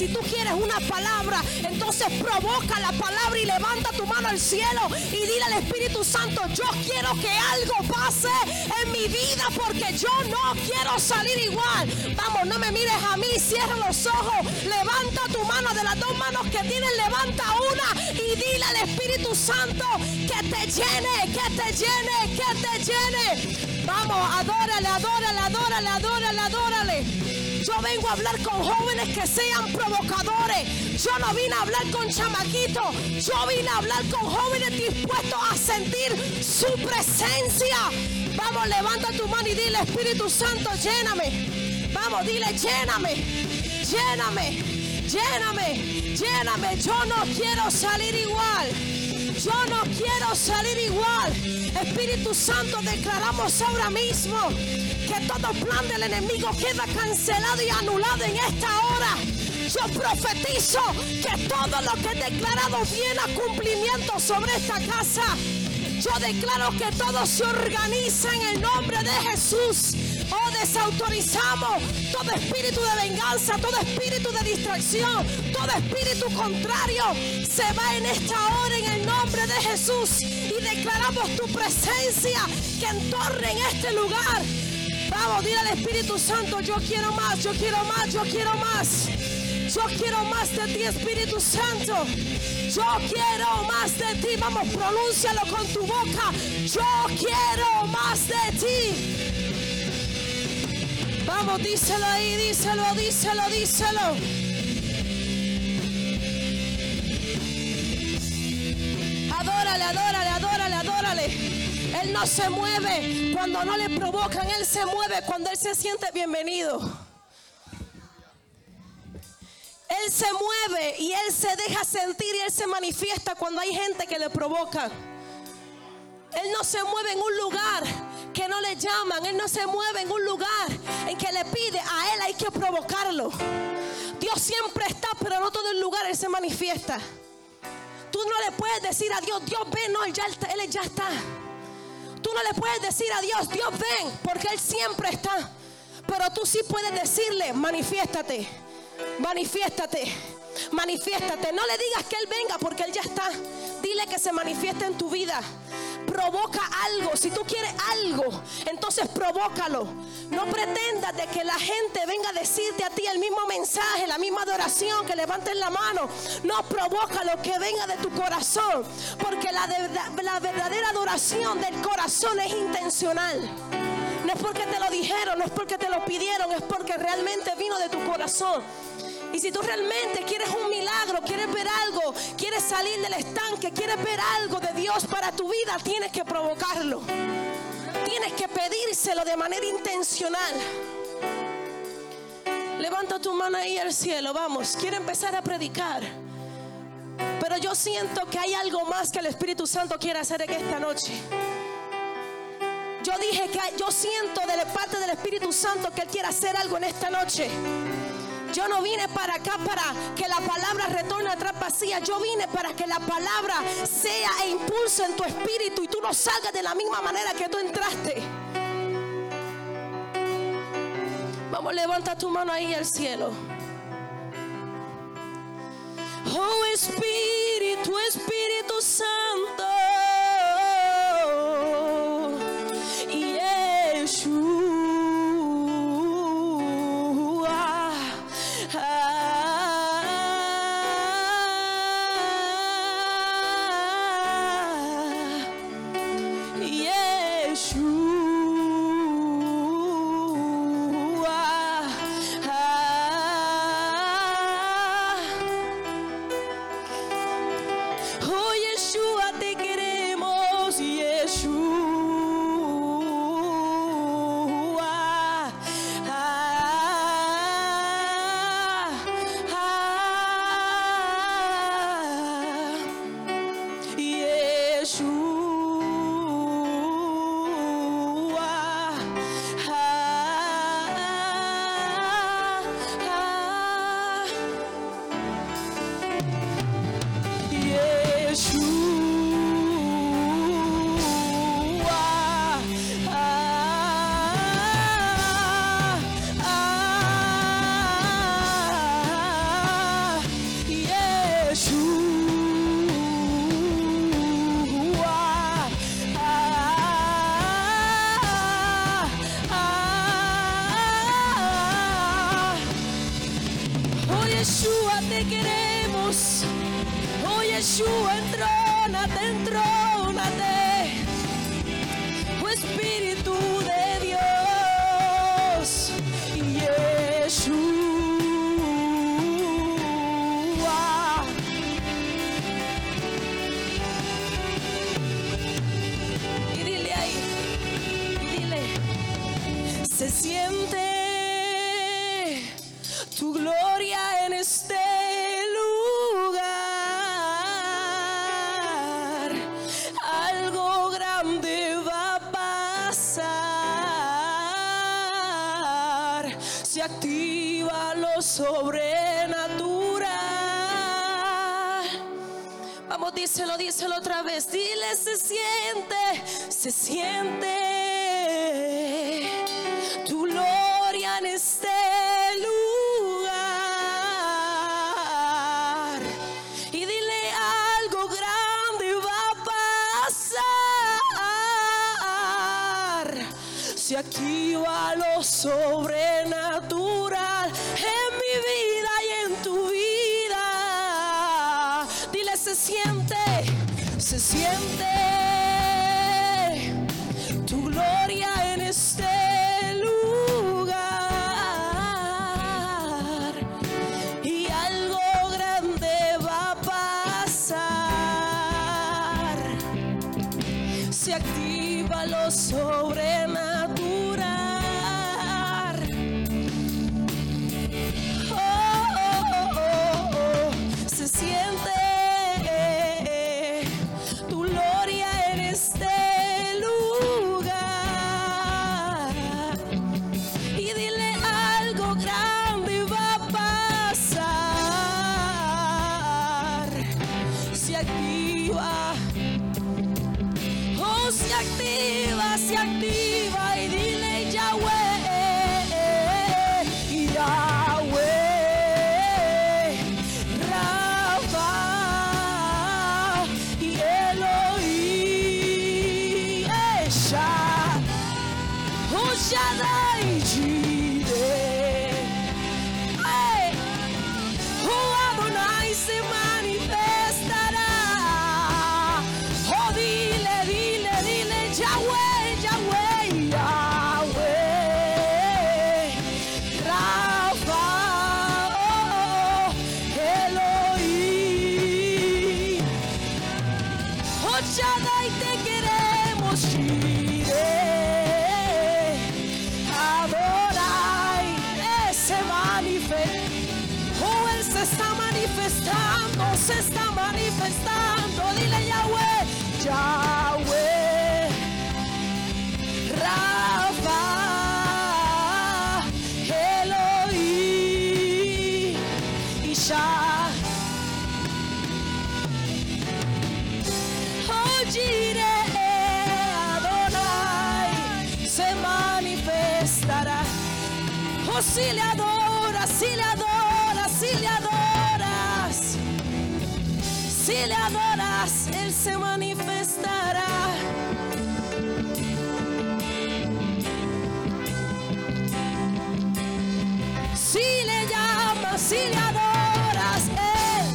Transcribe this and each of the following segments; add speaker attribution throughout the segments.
Speaker 1: Si tú quieres una palabra, entonces provoca la palabra y levanta tu mano al cielo y dile al Espíritu Santo, yo quiero que algo pase mi vida porque yo no quiero salir igual. Vamos, no me mires a mí, cierra los ojos, levanta tu mano de las dos manos que tienes, levanta una y dile al Espíritu Santo que te llene, que te llene, que te llene. Vamos, adórale, adórale, adórale, adórale, adórale. Yo vengo a hablar con jóvenes que sean provocadores. Yo no vine a hablar con chamaquitos. Yo vine a hablar con jóvenes dispuestos a sentir su presencia. Vamos, levanta tu mano y dile, Espíritu Santo, lléname. Vamos, dile, lléname, lléname. Lléname, lléname. Yo no quiero salir igual. Yo no quiero salir igual. Espíritu Santo, declaramos ahora mismo que todo plan del enemigo queda cancelado y anulado en esta hora. Yo profetizo que todo lo que he declarado viene a cumplimiento sobre esta casa. Yo declaro que todo se organiza en el nombre de Jesús. Oh, desautorizamos todo espíritu de venganza, todo espíritu de distracción, todo espíritu contrario. Se va en esta hora en el nombre de Jesús. Y declaramos tu presencia que entorne en este lugar. Vamos, dile al Espíritu Santo, yo quiero más, yo quiero más, yo quiero más. Yo quiero más de ti, Espíritu Santo. Yo quiero más de ti. Vamos, pronúncialo con tu boca. Yo quiero más de ti. Vamos, díselo ahí, díselo, díselo, díselo. Adórale, adórale, adórale, adórale. Él no se mueve cuando no le provocan, Él se mueve cuando Él se siente bienvenido. Él se mueve y Él se deja sentir y Él se manifiesta cuando hay gente que le provoca. Él no se mueve en un lugar que no le llaman. Él no se mueve en un lugar en que le pide. A Él hay que provocarlo. Dios siempre está, pero no todo el lugar Él se manifiesta. Tú no le puedes decir a Dios, Dios ven, no, Él ya. Él ya está. Tú no le puedes decir a Dios, Dios ven, porque Él siempre está. Pero tú sí puedes decirle, manifiéstate, manifiéstate, manifiéstate. No le digas que Él venga porque Él ya está. Dile que se manifieste en tu vida. Provoca algo. Si tú quieres algo, entonces provócalo. No pretendas de que la gente venga a decirte a ti el mismo mensaje, la misma adoración, que levanten la mano. No provoca lo que venga de tu corazón. Porque la, la verdadera adoración del corazón es intencional. No es porque te lo dijeron, no es porque te lo pidieron, es porque realmente vino de tu corazón. Y si tú realmente quieres un milagro, quieres ver algo, quieres salir del estanque, quieres ver algo de Dios para tu vida, tienes que provocarlo. Tienes que pedírselo de manera intencional. Levanta tu mano ahí al cielo, vamos. Quiero empezar a predicar. Pero yo siento que hay algo más que el Espíritu Santo quiere hacer en esta noche. Yo dije que yo siento de parte del Espíritu Santo que Él quiere hacer algo en esta noche. Yo no vine para acá para que la palabra retorne atrás vacía. Yo vine para que la palabra sea e impulse en tu espíritu y tú no salgas de la misma manera que tú entraste. Vamos, levanta tu mano ahí al cielo. Oh Espíritu, Espíritu Santo. Yeshua. actívalo sobre si le adoras, si le adoras, si le adoras, si le adoras, Él se manifestará. Si le llamas, si le adoras, Él.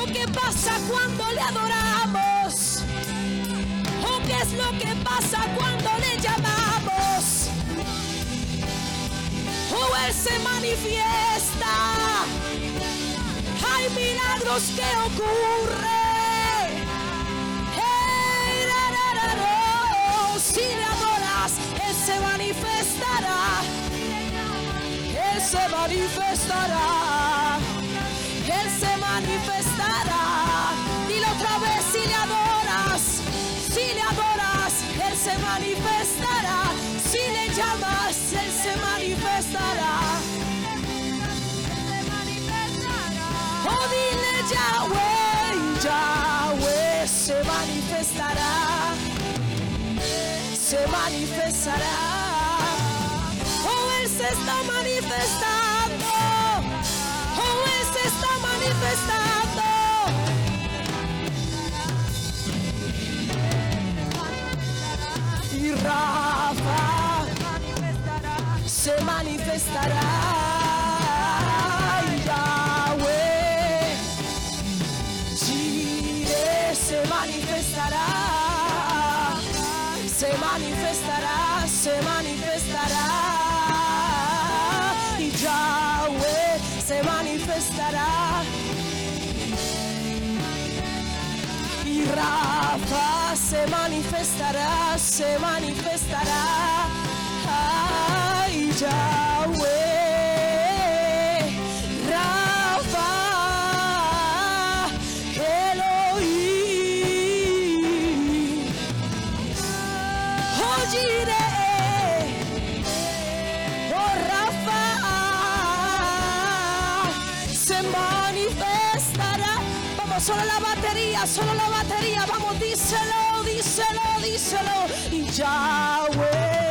Speaker 1: ¿O qué pasa poder se manifiesta. Hay milagros que ocurren. Si le adoras, Él se manifestará. Él se manifestará. Él se manifestará. Dilo otra vez si le adoras. Si le adoras, Él se manifestará. Si le llamas. se manifestará. Oh, Él se está manifestando. Oh, Él se está manifestando. Y Rafa se manifestará. Se manifestará. Se manifestará. Ay, Yahweh, díselo, díselo. Y Yahweh,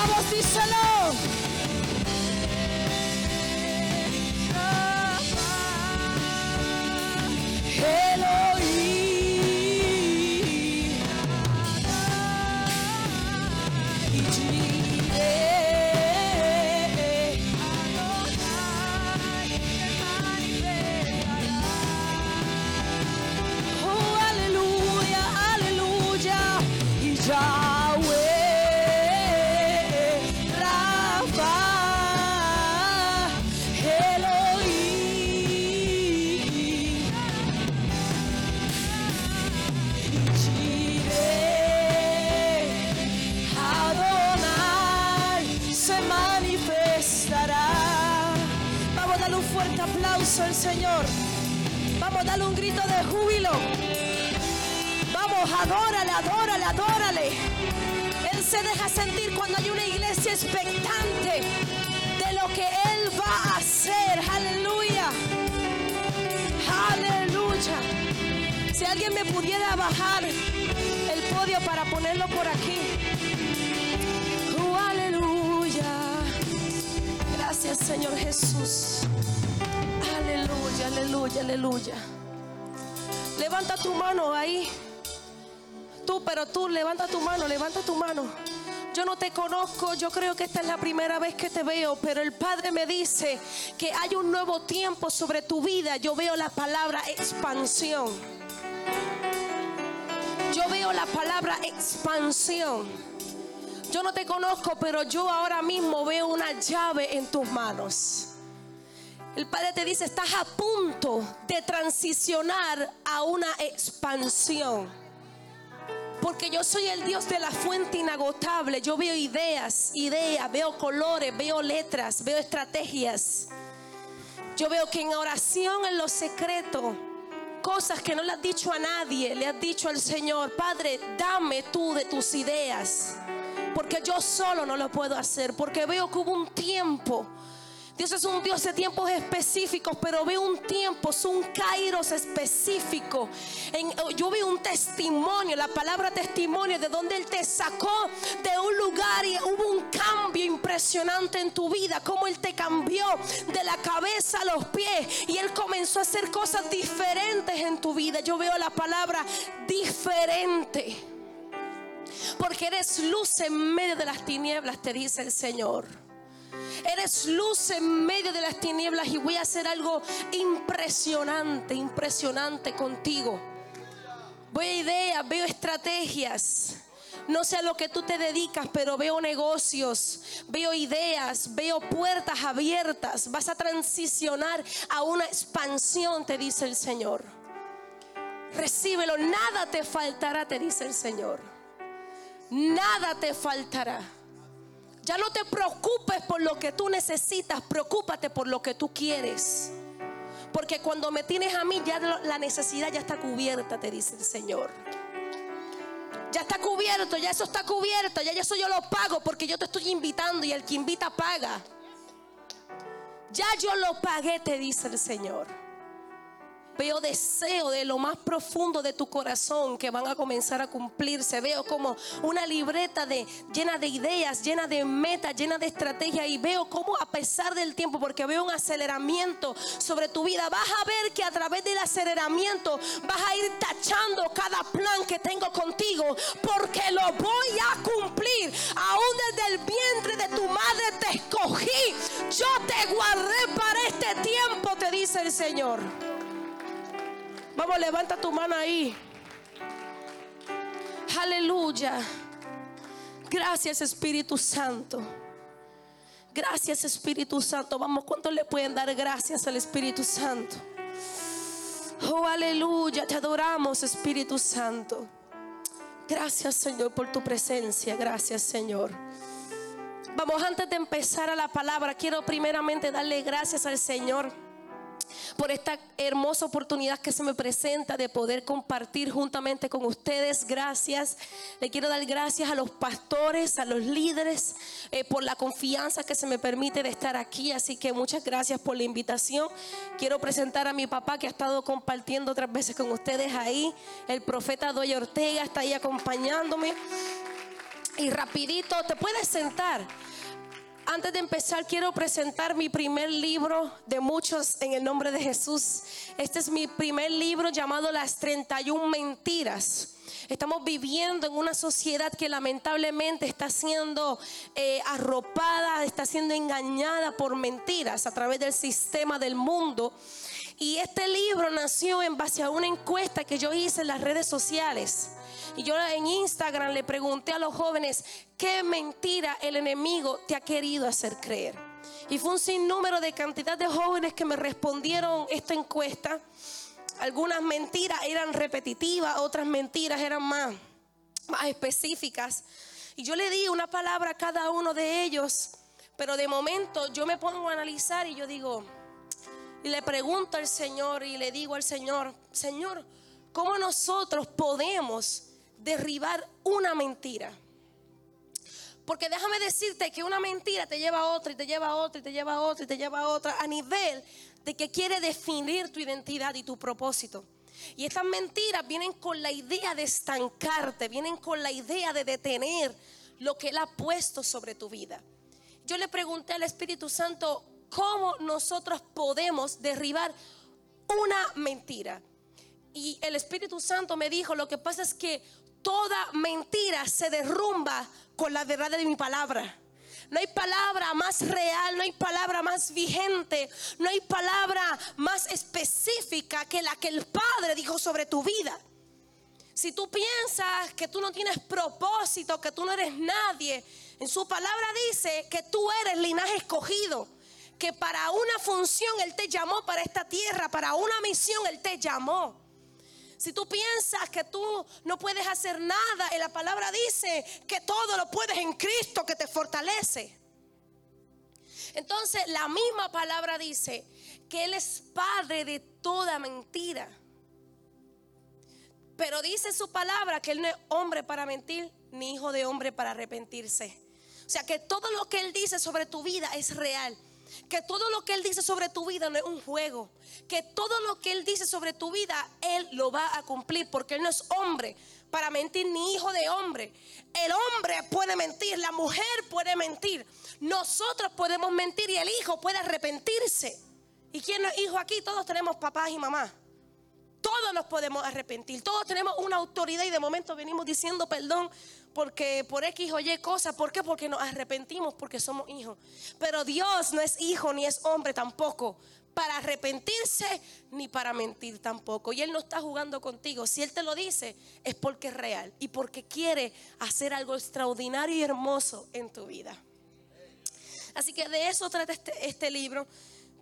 Speaker 1: Vamos, díselo. Yo creo que esta es la primera vez que te veo, pero el Padre me dice que hay un nuevo tiempo sobre tu vida. Yo veo la palabra expansión. Yo veo la palabra expansión. Yo no te conozco, pero yo ahora mismo veo una llave en tus manos. El Padre te dice, estás a punto de transicionar a una expansión. Porque yo soy el Dios de la fuente inagotable. Yo veo ideas, ideas, veo colores, veo letras, veo estrategias. Yo veo que en oración, en lo secreto, cosas que no le has dicho a nadie, le has dicho al Señor, Padre, dame tú de tus ideas. Porque yo solo no lo puedo hacer. Porque veo que hubo un tiempo. Dios es un Dios de tiempos específicos, pero veo un tiempo, es un kairos específico. Yo veo un testimonio, la palabra testimonio, de donde Él te sacó de un lugar y hubo un cambio impresionante en tu vida, como Él te cambió de la cabeza a los pies y Él comenzó a hacer cosas diferentes en tu vida. Yo veo la palabra diferente. Porque eres luz en medio de las tinieblas, te dice el Señor. Eres luz en medio de las tinieblas y voy a hacer algo impresionante, impresionante contigo. Voy a ideas, veo estrategias. No sé a lo que tú te dedicas, pero veo negocios, veo ideas, veo puertas abiertas. Vas a transicionar a una expansión, te dice el Señor. Recíbelo, nada te faltará, te dice el Señor. nada te faltará. Ya no te preocupes por lo que tú necesitas, preocúpate por lo que tú quieres. Porque cuando me tienes a mí, ya la necesidad ya está cubierta, te dice el Señor. Ya está cubierto, ya eso está cubierto, ya eso yo lo pago porque yo te estoy invitando y el que invita paga. Ya yo lo pagué, te dice el Señor. Veo deseo de lo más profundo de tu corazón que van a comenzar a cumplirse. Veo como una libreta de, llena de ideas, llena de metas, llena de estrategias. Y veo como a pesar del tiempo, porque veo un aceleramiento sobre tu vida, vas a ver que a través del aceleramiento vas a ir tachando cada plan que tengo contigo. Porque lo voy a cumplir. Aún desde el vientre de tu madre te escogí. Yo te guardé para este tiempo, te dice el Señor. Vamos, levanta tu mano ahí. Aleluya. Gracias Espíritu Santo. Gracias Espíritu Santo. Vamos, ¿cuánto le pueden dar gracias al Espíritu Santo? Oh, aleluya. Te adoramos Espíritu Santo. Gracias Señor por tu presencia. Gracias Señor. Vamos, antes de empezar a la palabra, quiero primeramente darle gracias al Señor por esta hermosa oportunidad que se me presenta de poder compartir juntamente con ustedes. Gracias. Le quiero dar gracias a los pastores, a los líderes, eh, por la confianza que se me permite de estar aquí. Así que muchas gracias por la invitación. Quiero presentar a mi papá que ha estado compartiendo otras veces con ustedes ahí. El profeta Doy Ortega está ahí acompañándome. Y rapidito, te puedes sentar. Antes de empezar, quiero presentar mi primer libro de muchos en el nombre de Jesús. Este es mi primer libro llamado Las 31 Mentiras. Estamos viviendo en una sociedad que lamentablemente está siendo eh, arropada, está siendo engañada por mentiras a través del sistema del mundo. Y este libro nació en base a una encuesta que yo hice en las redes sociales. Y yo en Instagram le pregunté a los jóvenes, ¿qué mentira el enemigo te ha querido hacer creer? Y fue un sinnúmero de cantidad de jóvenes que me respondieron esta encuesta. Algunas mentiras eran repetitivas, otras mentiras eran más, más específicas. Y yo le di una palabra a cada uno de ellos, pero de momento yo me pongo a analizar y yo digo, y le pregunto al Señor y le digo al Señor, Señor, ¿cómo nosotros podemos derribar una mentira. Porque déjame decirte que una mentira te lleva a otra y te lleva a otra y te lleva a otra y te lleva a otra a nivel de que quiere definir tu identidad y tu propósito. Y estas mentiras vienen con la idea de estancarte, vienen con la idea de detener lo que Él ha puesto sobre tu vida. Yo le pregunté al Espíritu Santo cómo nosotros podemos derribar una mentira. Y el Espíritu Santo me dijo, lo que pasa es que toda mentira se derrumba con la verdad de mi palabra. No hay palabra más real, no hay palabra más vigente, no hay palabra más específica que la que el Padre dijo sobre tu vida. Si tú piensas que tú no tienes propósito, que tú no eres nadie, en su palabra dice que tú eres linaje escogido, que para una función Él te llamó para esta tierra, para una misión Él te llamó. Si tú piensas que tú no puedes hacer nada, en la palabra dice que todo lo puedes en Cristo que te fortalece. Entonces la misma palabra dice que Él es padre de toda mentira. Pero dice su palabra que Él no es hombre para mentir, ni hijo de hombre para arrepentirse. O sea que todo lo que Él dice sobre tu vida es real que todo lo que Él dice sobre tu vida no es un juego, que todo lo que Él dice sobre tu vida, Él lo va a cumplir, porque Él no es hombre para mentir ni hijo de hombre. El hombre puede mentir, la mujer puede mentir, nosotros podemos mentir y el hijo puede arrepentirse. ¿Y quién no es hijo aquí? Todos tenemos papás y mamás. Todos nos podemos arrepentir, todos tenemos una autoridad y de momento venimos diciendo perdón porque por X o Y cosas. ¿Por qué? Porque nos arrepentimos porque somos hijos. Pero Dios no es hijo ni es hombre tampoco para arrepentirse ni para mentir tampoco. Y Él no está jugando contigo. Si Él te lo dice, es porque es real y porque quiere hacer algo extraordinario y hermoso en tu vida. Así que de eso trata este, este libro.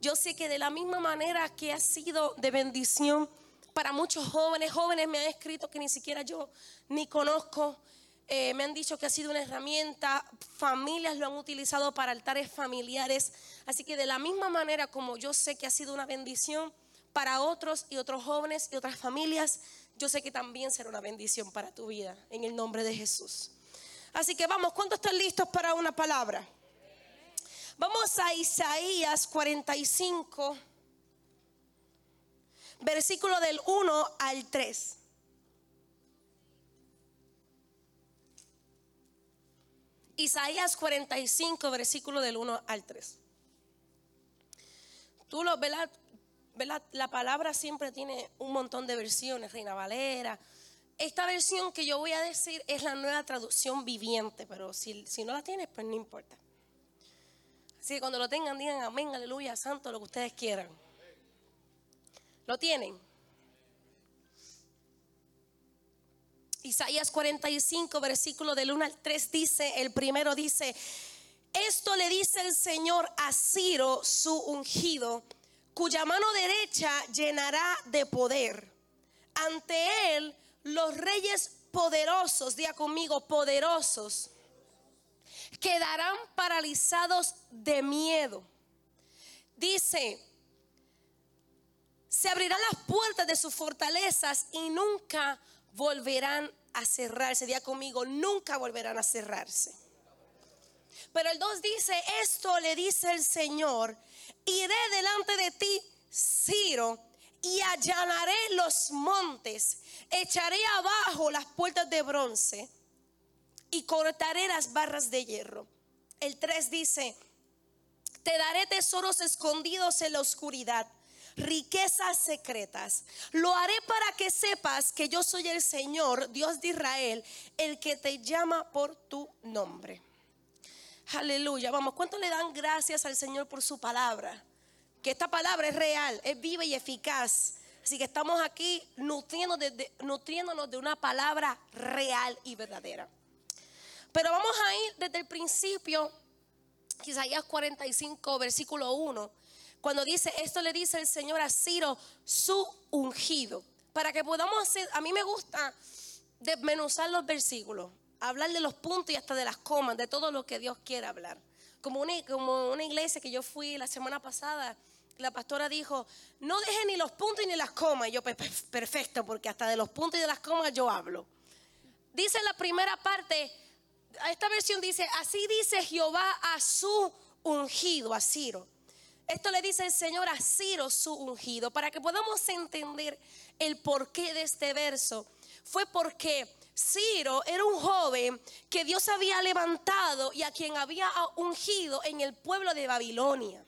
Speaker 1: Yo sé que de la misma manera que ha sido de bendición para muchos jóvenes, jóvenes me han escrito que ni siquiera yo ni conozco eh, me han dicho que ha sido una herramienta, familias lo han utilizado para altares familiares. Así que de la misma manera como yo sé que ha sido una bendición para otros y otros jóvenes y otras familias, yo sé que también será una bendición para tu vida, en el nombre de Jesús. Así que vamos, ¿cuántos están listos para una palabra? Vamos a Isaías 45, versículo del 1 al 3. Isaías 45, versículo del 1 al 3. Tú lo ves, la, la palabra siempre tiene un montón de versiones, Reina Valera. Esta versión que yo voy a decir es la nueva traducción viviente, pero si, si no la tienes, pues no importa. Así que cuando lo tengan, digan amén, aleluya, santo, lo que ustedes quieran. ¿Lo tienen? Isaías 45, versículo del 1 al 3 dice, el primero dice, esto le dice el Señor a Ciro, su ungido, cuya mano derecha llenará de poder. Ante él los reyes poderosos, diga conmigo, poderosos, quedarán paralizados de miedo. Dice, se abrirán las puertas de sus fortalezas y nunca volverán a cerrarse. Día conmigo, nunca volverán a cerrarse. Pero el 2 dice, esto le dice el Señor, iré delante de ti, Ciro, y allanaré los montes, echaré abajo las puertas de bronce y cortaré las barras de hierro. El 3 dice, te daré tesoros escondidos en la oscuridad riquezas secretas. Lo haré para que sepas que yo soy el Señor, Dios de Israel, el que te llama por tu nombre. Aleluya. Vamos, ¿cuánto le dan gracias al Señor por su palabra? Que esta palabra es real, es viva y eficaz. Así que estamos aquí nutriéndonos de, nutriéndonos de una palabra real y verdadera. Pero vamos a ir desde el principio, Isaías 45, versículo 1 cuando dice, esto le dice el Señor a Ciro, su ungido. Para que podamos hacer, a mí me gusta desmenuzar los versículos, hablar de los puntos y hasta de las comas, de todo lo que Dios quiere hablar. Como una, como una iglesia que yo fui la semana pasada, la pastora dijo, no deje ni los puntos ni las comas. Y yo, pues, perfecto, porque hasta de los puntos y de las comas yo hablo. Dice la primera parte, esta versión dice, así dice Jehová a su ungido, a Ciro. Esto le dice el Señor a Ciro, su ungido, para que podamos entender el porqué de este verso. Fue porque Ciro era un joven que Dios había levantado y a quien había ungido en el pueblo de Babilonia.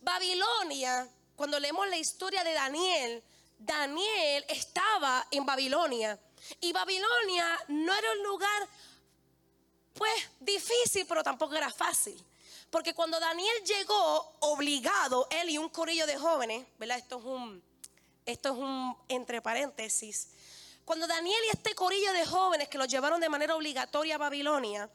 Speaker 1: Babilonia, cuando leemos la historia de Daniel, Daniel estaba en Babilonia. Y Babilonia no era un lugar, pues, difícil, pero tampoco era fácil. Porque cuando Daniel llegó obligado, él y un corillo de jóvenes, ¿verdad? Esto es un, esto es un entre paréntesis. Cuando Daniel y este corillo de jóvenes que lo llevaron de manera obligatoria a Babilonia,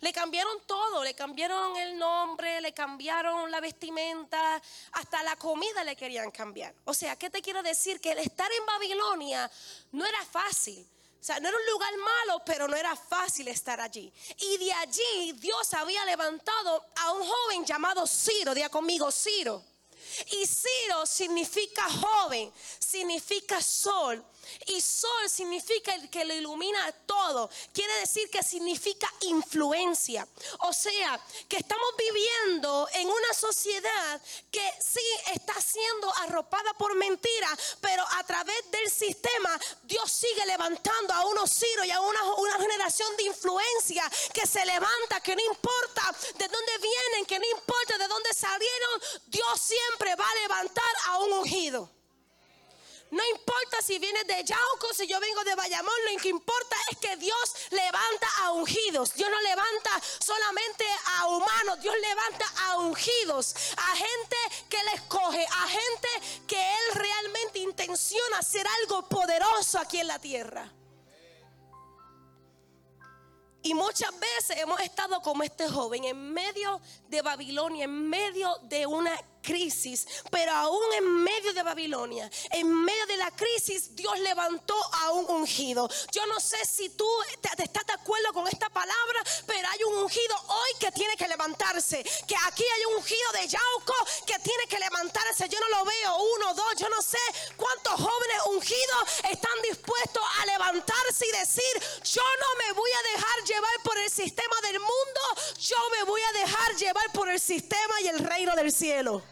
Speaker 1: le cambiaron todo, le cambiaron el nombre, le cambiaron la vestimenta, hasta la comida le querían cambiar. O sea, ¿qué te quiero decir? Que el estar en Babilonia no era fácil. O sea, no era un lugar malo, pero no era fácil estar allí. Y de allí Dios había levantado a un joven llamado Ciro, día conmigo, Ciro. Y Ciro significa joven, significa sol. Y sol significa el que lo ilumina todo. Quiere decir que significa influencia. O sea, que estamos viviendo en una sociedad que sí está siendo arropada por mentira, pero a través del sistema Dios sigue levantando a unos Ciro y a una, una generación de influencia que se levanta, que no importa de dónde vienen, que no importa de dónde salieron, Dios siempre va a levantar a un ungido. No importa si vienes de Yauco, si yo vengo de Bayamón, lo que importa es que Dios levanta a ungidos. Dios no levanta solamente a humanos, Dios levanta a ungidos, a gente que le escoge, a gente que Él realmente intenciona hacer algo poderoso aquí en la tierra. Y muchas veces hemos estado como este joven, en medio de Babilonia, en medio de una crisis, pero aún en medio de Babilonia, en medio de la crisis, Dios levantó a un ungido. Yo no sé si tú estás de acuerdo con esta palabra, pero hay un ungido hoy que tiene que levantarse. Que aquí hay un ungido de Yauco que tiene que levantarse. Yo no lo veo, uno, dos, yo no sé cuántos jóvenes ungidos están dispuestos a levantarse y decir, yo no me voy a dejar llevar por el sistema del mundo, yo me voy a dejar llevar por el sistema y el reino del cielo.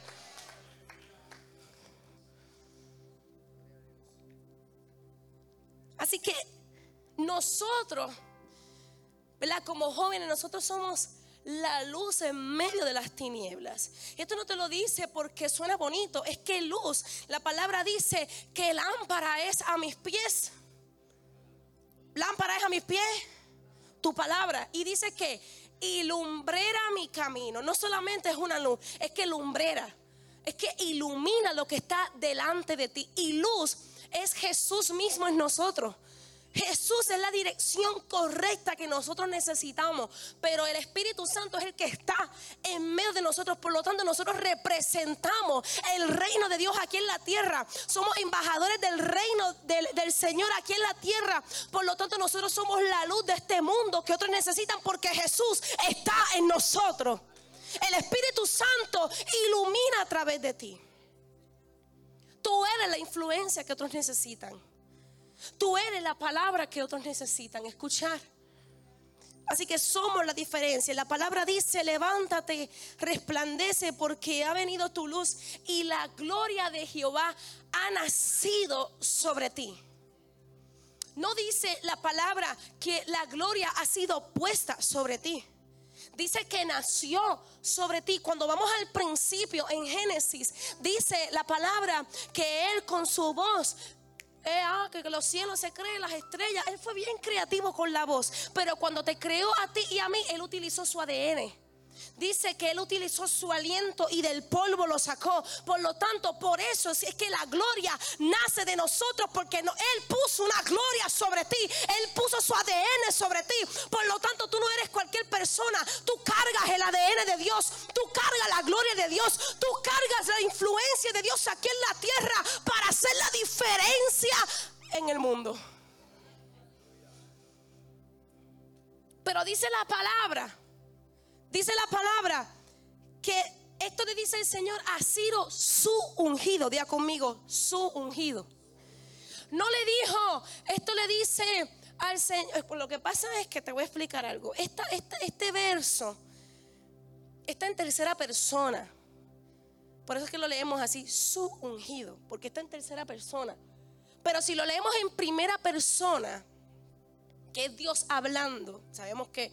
Speaker 1: Así que nosotros, ¿verdad? Como jóvenes, nosotros somos la luz en medio de las tinieblas. Esto no te lo dice porque suena bonito, es que luz, la palabra dice que lámpara es a mis pies. Lámpara es a mis pies, tu palabra. Y dice que ilumbrera mi camino. No solamente es una luz, es que lumbrera. Es que ilumina lo que está delante de ti. Y luz es Jesús mismo en nosotros. Jesús es la dirección correcta que nosotros necesitamos, pero el Espíritu Santo es el que está en medio de nosotros. Por lo tanto, nosotros representamos el reino de Dios aquí en la tierra. Somos embajadores del reino del, Señor aquí en la tierra. Por lo tanto, nosotros somos la luz de este mundo que otros necesitan porque Jesús está en nosotros. El Espíritu Santo ilumina a través de ti. Tú eres la influencia que otros necesitan. Tú eres la palabra que otros necesitan escuchar. Así que somos la diferencia. La palabra dice, levántate, resplandece porque ha venido tu luz y la gloria de Jehová ha nacido sobre ti. No dice la palabra que la gloria ha sido puesta sobre ti. Dice que nació sobre ti. Cuando vamos al principio en Génesis, dice la palabra que Él con su voz eh, ah, que los cielos se creen, las estrellas. Él fue bien creativo con la voz. Pero cuando te creó a ti y a mí, Él utilizó su ADN. Dice que Él utilizó su aliento y del polvo lo sacó. Por lo tanto, por eso es que la gloria nace de nosotros, porque Él puso una gloria sobre ti. Él puso su ADN sobre ti. Por lo tanto, tú no eres cualquier persona. Tú cargas el ADN de Dios. Tú cargas la gloria de Dios. Tú cargas la influencia de Dios aquí en la tierra para hacer la diferencia en el mundo. Pero dice la palabra Dice la palabra que esto le dice el Señor a Ciro, su ungido. Diga conmigo, su ungido. No le dijo, esto le dice al Señor. Eh, lo que pasa es que te voy a explicar algo. este verso está en tercera persona. Por eso es que lo leemos así, su ungido, porque está en tercera persona. Pero si lo leemos en primera persona, que es Dios hablando, sabemos que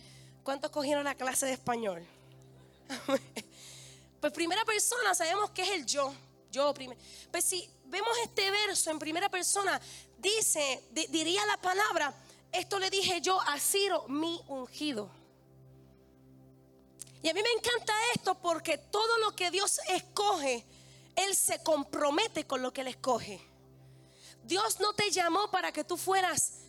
Speaker 1: ¿Cuántos cogieron la clase de español? pues primera persona sabemos que es el yo. Yo primero. Pues si vemos este verso en primera persona, dice, diría la palabra, esto le dije yo a Ciro, mi ungido. Y a mí me encanta esto porque todo lo que Dios escoge, Él se compromete con lo que Él escoge. Dios no te llamó para que tú fueras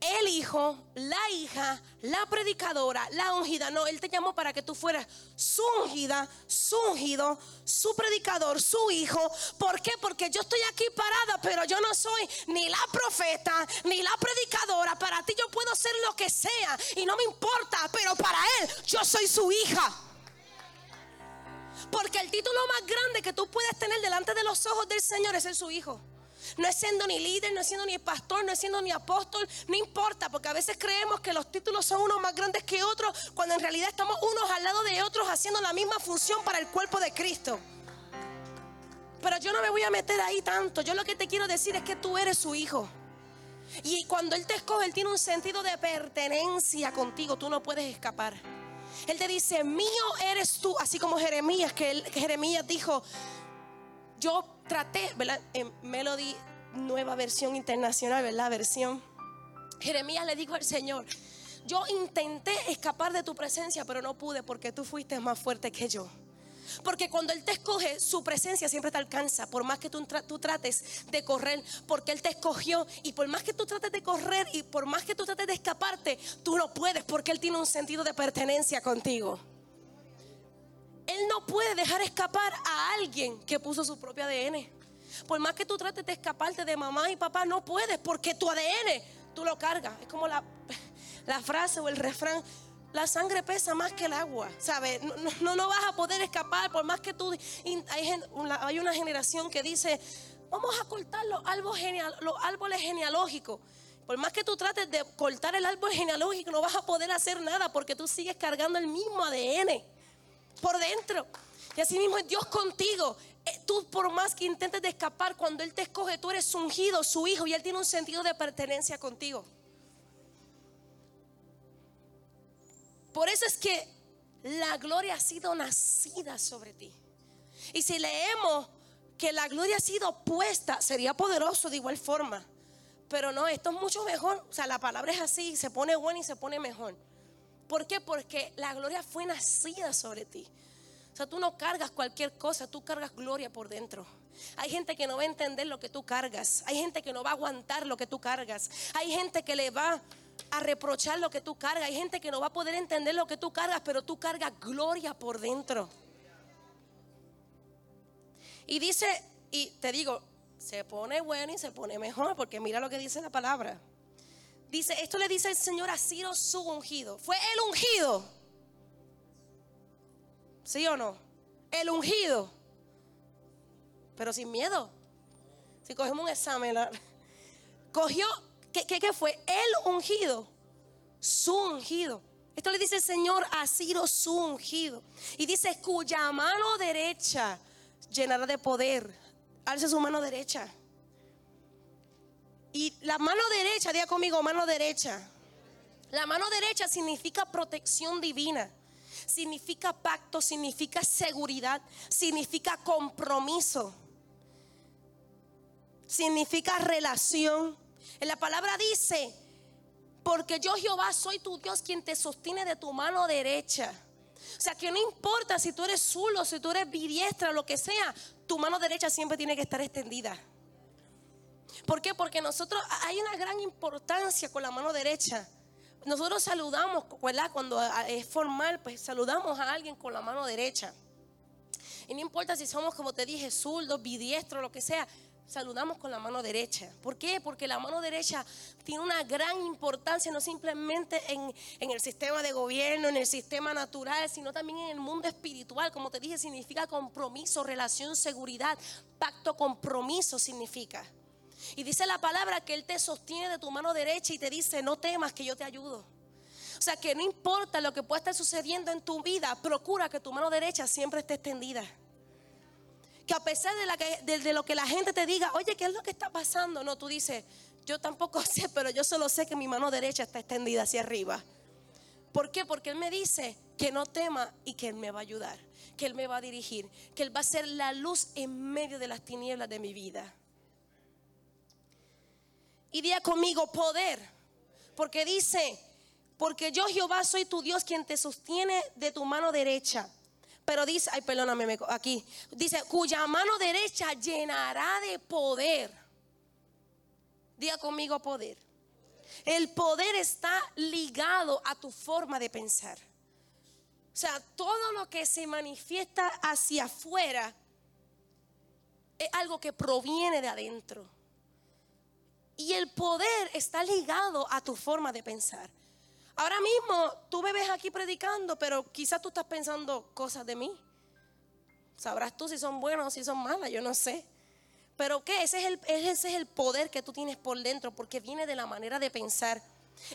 Speaker 1: el hijo, la hija, la predicadora, la ungida. No, Él te llamó para que tú fueras su ungida, su ungido, su predicador, su hijo. ¿Por qué? Porque yo estoy aquí parada, pero yo no soy ni la profeta, ni la predicadora. Para ti yo puedo ser lo que sea y no me importa, pero para Él yo soy su hija. Porque el título más grande que tú puedes tener delante de los ojos del Señor es ser su hijo. No es siendo ni líder, no es siendo ni pastor, no es siendo ni apóstol, no importa, porque a veces creemos que los títulos son unos más grandes que otros, cuando en realidad estamos unos al lado de otros haciendo la misma función para el cuerpo de Cristo. Pero yo no me voy a meter ahí tanto. Yo lo que te quiero decir es que tú eres su hijo. Y cuando Él te escoge, Él tiene un sentido de pertenencia contigo. Tú no puedes escapar. Él te dice, mío eres tú, así como Jeremías, que, que Jeremías dijo, yo traté, ¿verdad? En Melody, nueva versión internacional, ¿verdad? Versión. Jeremías le dijo al Señor, yo intenté escapar de tu presencia, pero no pude porque tú fuiste más fuerte que yo. Porque cuando Él te escoge, su presencia siempre te alcanza. Por más que tú, tú, trates de correr, porque Él te escogió. Y por más que tú trates de correr y por más que tú trates de escaparte, tú no puedes porque Él tiene un sentido de pertenencia contigo. Él no puede dejar escapar a alguien que puso su propio ADN. Por más que tú trates de escaparte de mamá y papá, no puedes porque tu ADN tú lo cargas. Es como la, la frase o el refrán. La sangre pesa más que el agua, ¿sabes? No, no, vas a poder escapar por más que tú... Hay, hay una generación que dice, vamos a cortar los árboles, los árboles genealógicos. Por más que tú trates de cortar el árbol genealógico, no vas a poder hacer nada porque tú sigues cargando el mismo ADN por dentro. Y así mismo es Dios contigo. Eh, tú por más que intentes de escapar, cuando Él te escoge, tú eres ungido, su hijo, y Él tiene un sentido de pertenencia contigo. Por eso es que la gloria ha sido nacida sobre ti. Y si leemos que la gloria ha sido puesta, sería poderoso de igual forma. Pero no, esto es mucho mejor. O sea, la palabra es así, se pone buena y se pone mejor. ¿Por qué? Porque la gloria fue nacida sobre ti. O sea, tú no cargas cualquier cosa, tú cargas gloria por dentro. Hay gente que no va a entender lo que tú cargas. Hay gente que no va a aguantar lo que tú cargas. Hay gente que le va a reprochar lo que tú cargas. Hay gente que no va a poder entender lo que tú cargas, pero tú cargas gloria por dentro. Y dice, y te digo, se pone bueno y se pone mejor, porque mira lo que dice la palabra. Dice, esto le dice el Señor a Ciro su ungido. Fue el ungido. ¿Sí o no? El ungido. Pero sin miedo. Si cogemos un examen, cogió ¿Qué, fue? El ungido. Su ungido. Esto le dice el Señor a Ciro su ungido. Y dice, cuya mano derecha llenará de poder. Alce su mano derecha. Y la mano derecha, diga conmigo, mano derecha. La mano derecha significa protección divina. Significa pacto, significa seguridad, significa compromiso. Significa relación en la palabra dice, porque yo Jehová soy tu Dios quien te sostiene de tu mano derecha. O sea que no importa si tú eres zulo, si tú eres bidiestra, lo que sea, tu mano derecha siempre tiene que estar extendida. ¿Por qué? Porque nosotros hay una gran importancia con la mano derecha. Nosotros saludamos, ¿verdad? Cuando es formal, pues saludamos a alguien con la mano derecha. Y no importa si somos, como te dije, zurdos, bidiestros, lo que sea, saludamos con la mano derecha. ¿Por qué? Porque la mano derecha tiene una gran importancia, no simplemente en, el sistema de gobierno, en el sistema natural, sino también en el mundo espiritual. Como te dije, significa compromiso, relación, seguridad, pacto, compromiso significa. Y dice la palabra que Él te sostiene de tu mano derecha y te dice, no temas que yo te ayudo. O sea que no importa lo que pueda estar sucediendo en tu vida, procura que tu mano derecha siempre esté extendida que a pesar de, lo que la gente te diga, oye, ¿qué es lo que está pasando? No, tú dices, yo tampoco sé, pero yo solo sé que mi mano derecha está extendida hacia arriba. ¿Por qué? Porque Él me dice que no tema y que Él me va a ayudar, que Él me va a dirigir, que Él va a ser la luz en medio de las tinieblas de mi vida. Y diga conmigo poder, porque dice, porque yo Jehová soy tu Dios quien te sostiene de tu mano derecha. Pero dice, ay, perdóname, aquí. Dice, cuya mano derecha llenará de poder. Diga conmigo poder. El poder está ligado a tu forma de pensar. O sea, todo lo que se manifiesta hacia afuera es algo que proviene de adentro. Y el poder está ligado a tu forma de pensar. Ahora mismo tú me ves aquí predicando, pero quizás tú estás pensando cosas de mí. Sabrás tú si son buenas o si son malas, yo no sé. Pero ¿qué? Ese es, el, ese es el poder que tú tienes por dentro, porque viene de la manera de pensar.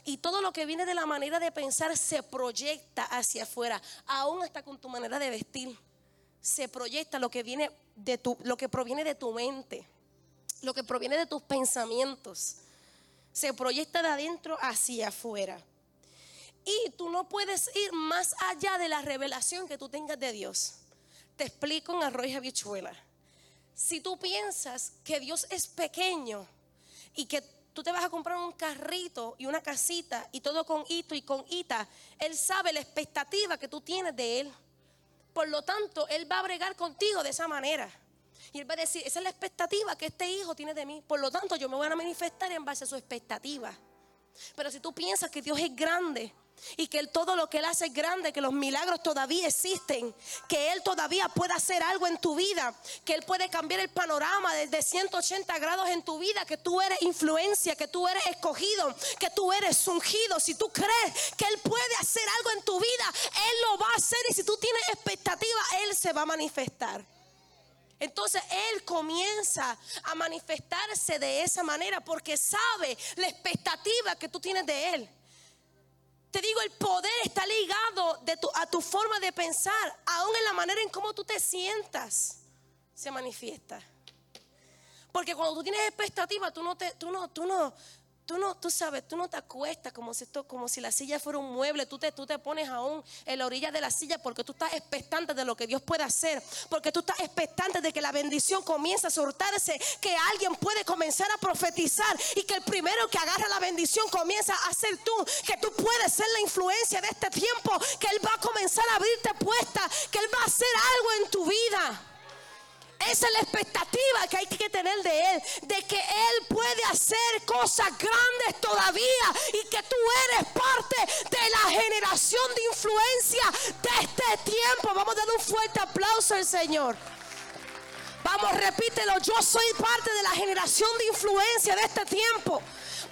Speaker 1: Y todo lo que viene de la manera de pensar se proyecta hacia afuera, aún hasta con tu manera de vestir. Se proyecta lo que viene de tu, lo que proviene de tu mente, lo que proviene de tus pensamientos. Se proyecta de adentro hacia afuera. Y tú no puedes ir más allá de la revelación que tú tengas de Dios. Te explico en arroz y habichuela. Si tú piensas que Dios es pequeño y que tú te vas a comprar un carrito y una casita y todo con hito y con ita, Él sabe la expectativa que tú tienes de Él. Por lo tanto, Él va a bregar contigo de esa manera. Y Él va a decir, esa es la expectativa que este hijo tiene de mí. Por lo tanto, yo me voy a manifestar en base a su expectativa. Pero si tú piensas que Dios es grande, y que todo lo que Él hace es grande, que los milagros todavía existen, que Él todavía puede hacer algo en tu vida, que Él puede cambiar el panorama desde 180 grados en tu vida, que tú eres influencia, que tú eres escogido, que tú eres ungido. Si tú crees que Él puede hacer algo en tu vida, Él lo va a hacer y si tú tienes expectativa, Él se va a manifestar. Entonces Él comienza a manifestarse de esa manera porque sabe la expectativa que tú tienes de Él. Te digo, el poder está ligado de a tu forma de pensar, aún en la manera en cómo tú te sientas, se manifiesta. Porque cuando tú tienes expectativa, tú no te, tú no, tú no, Tú no, tú sabes, tú no te acuestas como si esto, como si la silla fuera un mueble. Tú te, tú te pones aún en la orilla de la silla porque tú estás expectante de lo que Dios puede hacer. Porque tú estás expectante de que la bendición comience a soltarse, que alguien puede comenzar a profetizar y que el primero que agarra la bendición comienza a ser tú. Que tú puedes ser la influencia de este tiempo. Que Él va a comenzar a abrirte puesta. Que Él va a hacer algo en tu vida. Esa es la expectativa que hay que tener de Él, de que Él puede hacer cosas grandes todavía y que tú eres parte de la generación de influencia de este tiempo. Vamos a dar un fuerte aplauso al Señor. Vamos, repítelo, yo soy parte de la generación de influencia de este tiempo.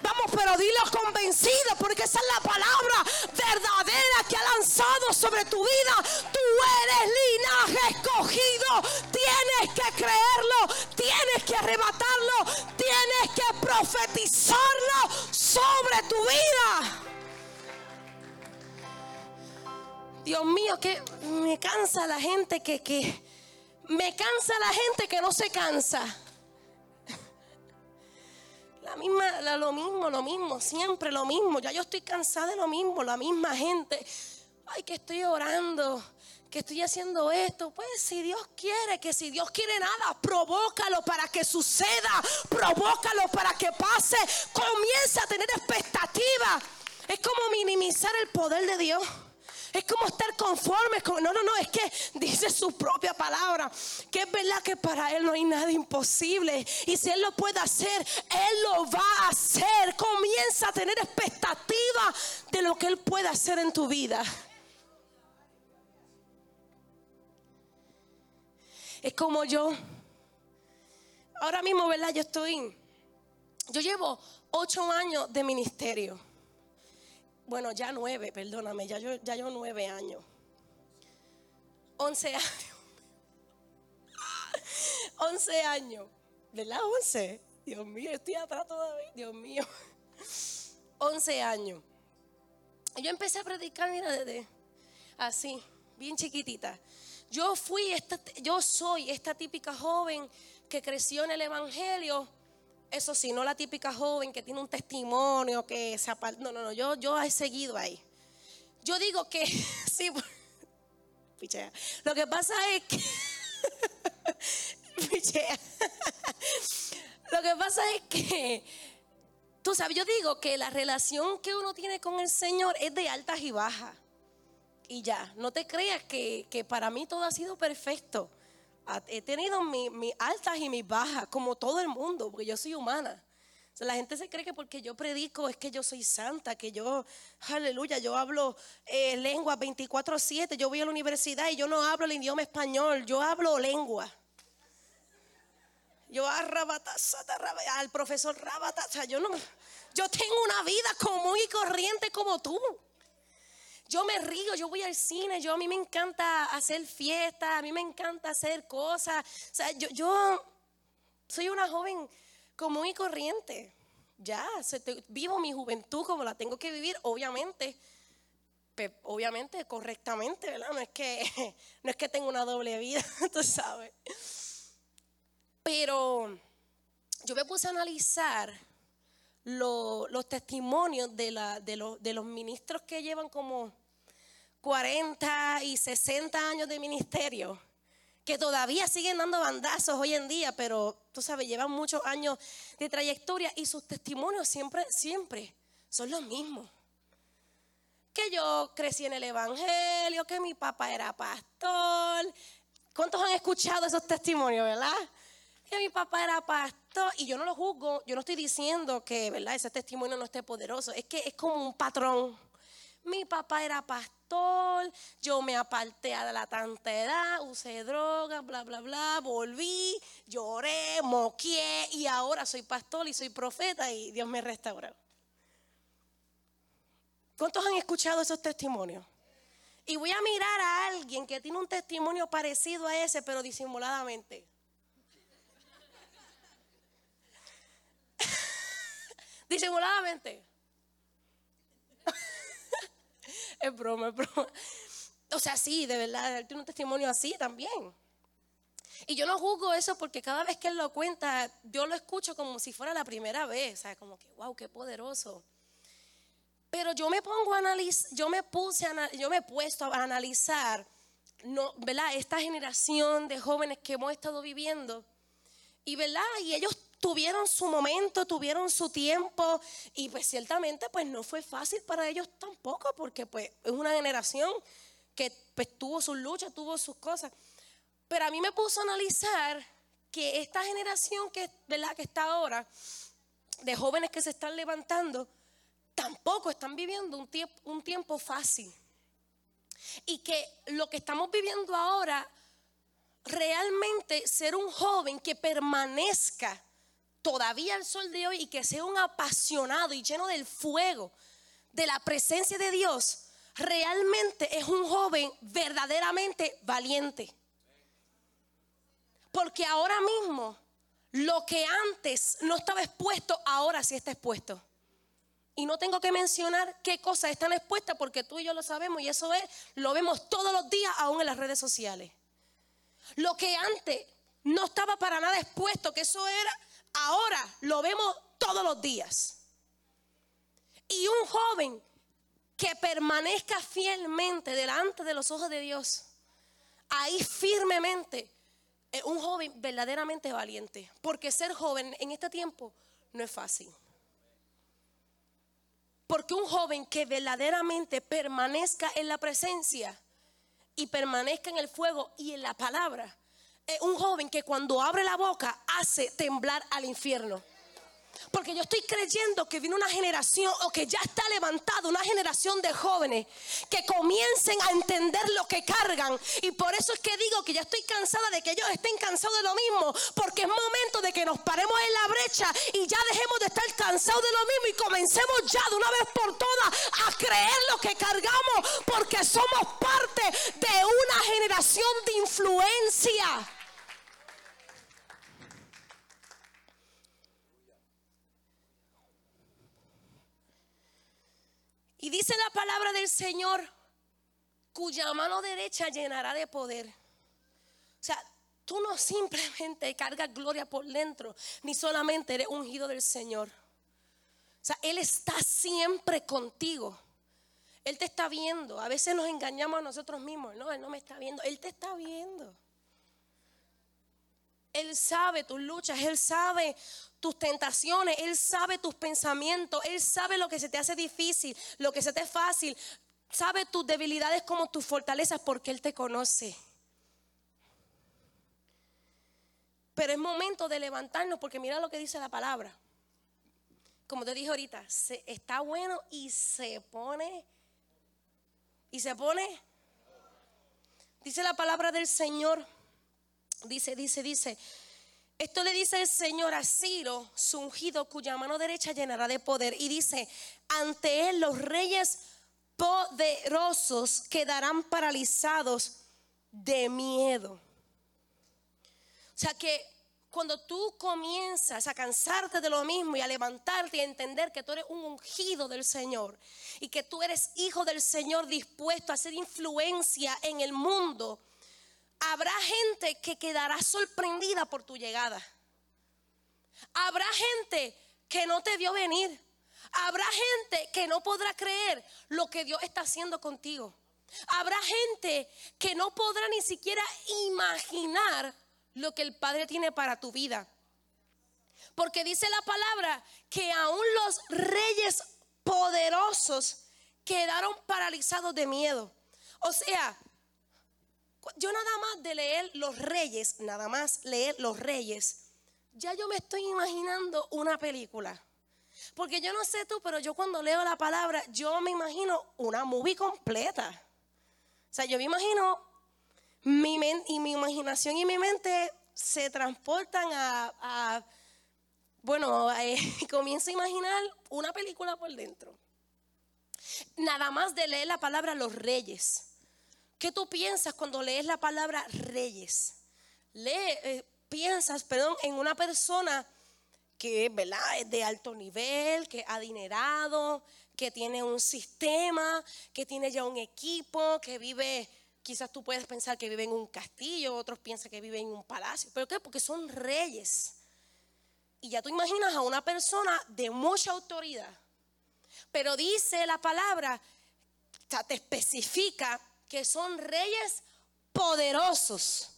Speaker 1: Vamos, pero dilo convencido, porque esa es la palabra verdadera que ha lanzado sobre tu vida. Tú eres linaje escogido. Tienes que creerlo, tienes que arrebatarlo, tienes que profetizarlo sobre tu vida. Dios mío, que me cansa la gente que, que me cansa la gente que no se cansa. La misma, lo mismo, lo mismo, siempre lo mismo. Ya yo estoy cansada de lo mismo, la misma gente. Ay, que estoy orando, que estoy haciendo esto. Pues si Dios quiere, que si Dios quiere nada, provócalo para que suceda, provócalo para que pase. Comienza a tener expectativa. Es como minimizar el poder de Dios. Es como estar conformes con... No, no, no, es que dice su propia palabra, que es verdad que para Él no hay nada imposible. Y si Él lo puede hacer, Él lo va a hacer. Comienza a tener expectativa de lo que Él puede hacer en tu vida. Es como yo. Ahora mismo, ¿verdad? Yo estoy... Yo llevo ocho años de ministerio. Bueno, ya nueve, perdóname, ya yo, ya yo nueve años. Once años. Once años. ¿Verdad? Once. Dios mío, estoy atrás todavía. Dios mío. Once años. Yo empecé a predicar, mira, desde así, bien chiquitita. Yo fui, esta, yo soy esta típica joven que creció en el Evangelio eso sí, no la típica joven que tiene un testimonio, que se No, no, no, yo, yo he seguido ahí. Yo digo que, sí, pichea. Lo que pasa es que, pichea. Lo que pasa es que, tú sabes, yo digo que la relación que uno tiene con el Señor es de altas y bajas. Y ya, no te creas que, que para mí todo ha sido perfecto he tenido mis altas y mis bajas, como todo el mundo, porque yo soy humana. la gente se cree que porque yo predico es que yo soy santa, que yo, aleluya, yo hablo eh, lengua 24/7, yo voy a la universidad y yo no hablo el idioma español, yo hablo lengua. Yo al profesor Rabata, yo no, yo tengo una vida común y corriente como tú. Yo me río, yo voy al cine, yo a mí me encanta hacer fiestas, a mí me encanta hacer cosas. O sea, yo, soy una joven común y corriente. Ya, vivo mi juventud como la tengo que vivir, obviamente. Obviamente, correctamente, ¿verdad? No es que, no es que tenga una doble vida, tú sabes. Pero yo me puse a analizar los testimonios de los ministros que llevan como 40 y 60 años de ministerio, que todavía siguen dando bandazos hoy en día, pero tú sabes, llevan muchos años de trayectoria y sus testimonios siempre, siempre son los mismos. Que yo crecí en el Evangelio, que mi papá era pastor. ¿Cuántos han escuchado esos testimonios, verdad? Que mi papá era pastor y yo no lo juzgo, yo no estoy diciendo que, ¿verdad? Ese testimonio no esté poderoso, es que es como un patrón. Mi papá era pastor, yo me aparté a la tanta edad, usé drogas, bla, bla, bla, volví, lloré, moqué y ahora soy pastor y soy profeta y Dios me restauró. ¿Cuántos han escuchado esos testimonios? Y voy a mirar a alguien que tiene un testimonio parecido a ese, pero disimuladamente. disimuladamente. es broma, es broma. O sea, sí, de verdad, tiene un testimonio así también. Y yo no juzgo eso porque cada vez que él lo cuenta, yo lo escucho como si fuera la primera vez. O sea, como que, wow, qué poderoso. Pero yo me pongo a analizar, yo me puse, a, yo me he a analizar, no, ¿verdad? Esta generación de jóvenes que hemos estado viviendo. Y, ¿verdad? Y ellos tuvieron su momento, tuvieron su tiempo y pues ciertamente pues no fue fácil para ellos tampoco porque pues es una generación que pues tuvo sus luchas, tuvo sus cosas. Pero a mí me puso a analizar que esta generación que, ¿verdad? que está ahora, de jóvenes que se están levantando, tampoco están viviendo un tiempo, un tiempo fácil. Y que lo que estamos viviendo ahora, realmente ser un joven que permanezca todavía al sol de hoy y que sea un apasionado y lleno del fuego de la presencia de Dios, realmente es un joven verdaderamente valiente. Porque ahora mismo lo que antes no estaba expuesto, ahora sí está expuesto. Y no tengo que mencionar qué cosas están expuestas porque tú y yo lo sabemos y eso es, lo vemos todos los días aún en las redes sociales. Lo que antes no estaba para nada expuesto, que eso era ahora lo vemos todos los días. Y un joven que permanezca fielmente delante de los ojos de Dios, ahí firmemente, es un joven verdaderamente valiente. Porque ser joven en este tiempo no es fácil. Porque un joven que verdaderamente permanezca en la presencia y permanezca en el fuego y en la palabra, un joven que cuando abre la boca hace temblar al infierno. Porque yo estoy creyendo que viene una generación o que ya está levantada una generación de jóvenes que comiencen a entender lo que cargan. Y por eso es que digo que ya estoy cansada de que ellos estén cansados de lo mismo. Porque es momento de que nos paremos en la brecha y ya dejemos de estar cansados de lo mismo y comencemos ya de una vez por todas a creer lo que cargamos. Porque somos parte de una generación de influencia. Y dice la palabra del Señor, cuya mano derecha llenará de poder. O sea, tú no simplemente cargas gloria por dentro, ni solamente eres ungido del Señor. O sea, Él está siempre contigo. Él te está viendo. A veces nos engañamos a nosotros mismos. No, Él no me está viendo. Él te está viendo. Él sabe tus luchas. Él sabe tus tentaciones, Él sabe tus pensamientos, Él sabe lo que se te hace difícil, lo que se te es fácil, sabe tus debilidades como tus fortalezas porque Él te conoce. Pero es momento de levantarnos porque mira lo que dice la palabra. Como te dije ahorita, se, está bueno y se pone, y se pone, dice la palabra del Señor, dice, dice, dice, esto le dice el Señor a Ciro, su ungido, cuya mano derecha llenará de poder. Y dice, ante él los reyes poderosos quedarán paralizados de miedo. O sea que cuando tú comienzas a cansarte de lo mismo y a levantarte y a entender que tú eres un ungido del Señor y que tú eres hijo del Señor dispuesto a hacer influencia en el mundo, habrá gente que quedará sorprendida por tu llegada. Habrá gente que no te vio venir. Habrá gente que no podrá creer lo que Dios está haciendo contigo. Habrá gente que no podrá ni siquiera imaginar lo que el Padre tiene para tu vida. Porque dice la palabra que aún los reyes poderosos quedaron paralizados de miedo. O sea, yo nada más de leer los reyes, nada más leer los reyes,
Speaker 2: ya yo me estoy imaginando una película. Porque yo no sé tú, pero yo cuando leo la palabra, yo me imagino una movie completa. O sea, yo me imagino, mi y mi imaginación y mi mente se transportan a, bueno, eh, comienzo a imaginar una película por dentro. Nada más de leer la palabra los reyes. ¿Qué tú piensas cuando lees la palabra reyes? Eh, piensas, perdón, en una persona que ¿verdad? es de alto nivel, que adinerado, que tiene un sistema, que tiene ya un equipo, que vive, quizás tú puedes pensar que vive en un castillo, otros piensan que vive en un palacio. ¿Pero qué? Porque son reyes. Y ya tú imaginas a una persona de mucha autoridad. Pero dice la palabra, te especifica que son reyes poderosos.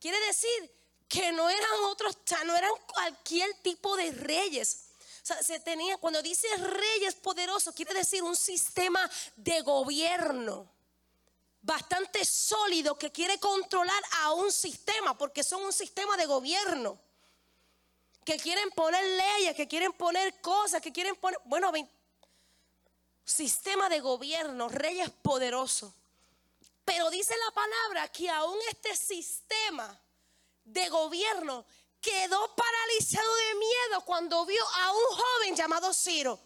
Speaker 2: Quiere decir que no eran otros, no eran cualquier tipo de reyes. O sea, se tenía, cuando dice reyes poderosos, quiere decir un sistema de gobierno bastante sólido que quiere controlar a un sistema, porque son un sistema de gobierno. Que quieren poner leyes, que quieren poner cosas, que quieren poner, bueno, sistema de gobierno, reyes poderosos. Pero dice la palabra que aún este sistema de gobierno quedó paralizado de miedo cuando vio a un joven llamado Ciro.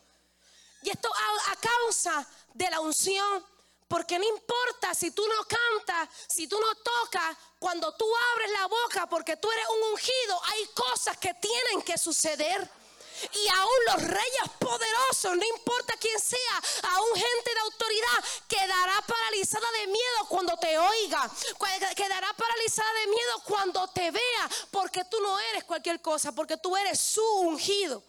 Speaker 2: Y esto a, causa de la unción. Porque no importa si tú no cantas, si tú no tocas, cuando tú abres la boca porque tú eres un ungido, hay cosas que tienen que suceder. Y aún los reyes poderosos, no importa quién sea, aún gente de autoridad quedará paralizada de miedo cuando te oiga. Quedará paralizada de miedo cuando te vea. Porque tú no eres cualquier cosa, porque tú eres su ungido.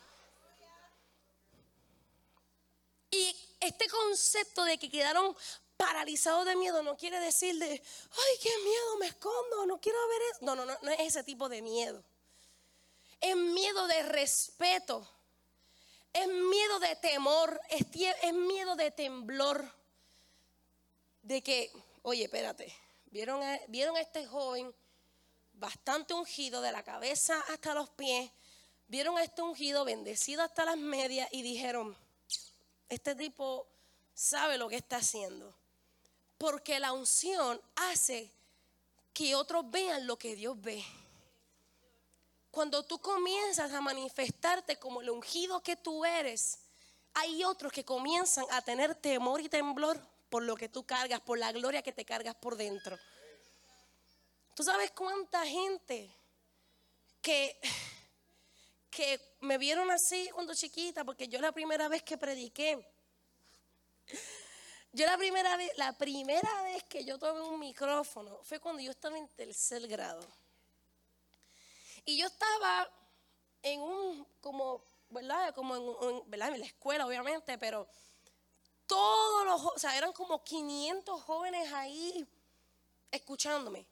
Speaker 2: Y este concepto de que quedaron paralizados de miedo no quiere decir de, ay, qué miedo, me escondo, no quiero ver eso. No, no, no, no es ese tipo de miedo es miedo de respeto, es miedo de temor, es, miedo de temblor. De que, oye, espérate, ¿vieron ¿vieron a este joven bastante ungido de la cabeza hasta los pies? Vieron a este ungido bendecido hasta las medias y dijeron, este tipo sabe lo que está haciendo. Porque la unción hace que otros vean lo que Dios ve. Cuando tú comienzas a manifestarte como el ungido que tú eres, hay otros que comienzan a tener temor y temblor por lo que tú cargas, por la gloria que te cargas por dentro. ¿Tú sabes cuánta gente que, que me vieron así cuando chiquita? Porque yo la primera vez que prediqué, yo la primera vez, la primera vez que yo tomé un micrófono fue cuando yo estaba en tercer grado. Y yo estaba en un, como, ¿verdad? Como en, ¿verdad? en la escuela, obviamente, pero todos los, o sea, eran como 500 jóvenes ahí escuchándome.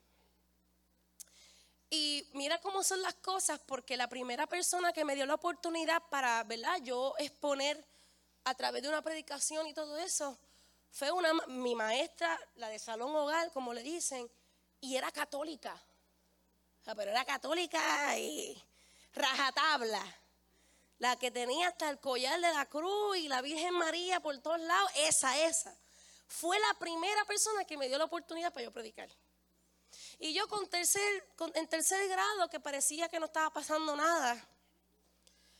Speaker 2: Y mira cómo son las cosas, porque la primera persona que me dio la oportunidad para, ¿verdad? Yo exponer a través de una predicación y todo eso, fue una, mi maestra, la de Salón Hogar, como le dicen, y era católica pero era católica y rajatabla. La que tenía hasta el collar de la cruz y la Virgen María por todos lados, esa, esa. Fue la primera persona que me dio la oportunidad para yo predicar. Y yo con tercer, en tercer grado, que parecía que no estaba pasando nada,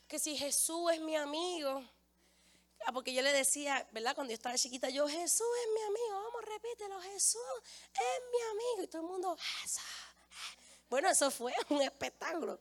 Speaker 2: que si Jesús es mi amigo, ah, porque yo le decía, ¿verdad? Cuando yo estaba chiquita, yo, Jesús es mi amigo, vamos, repítelo, Jesús es mi amigo. Y todo el mundo, Jesús. Bueno, eso fue un espectáculo.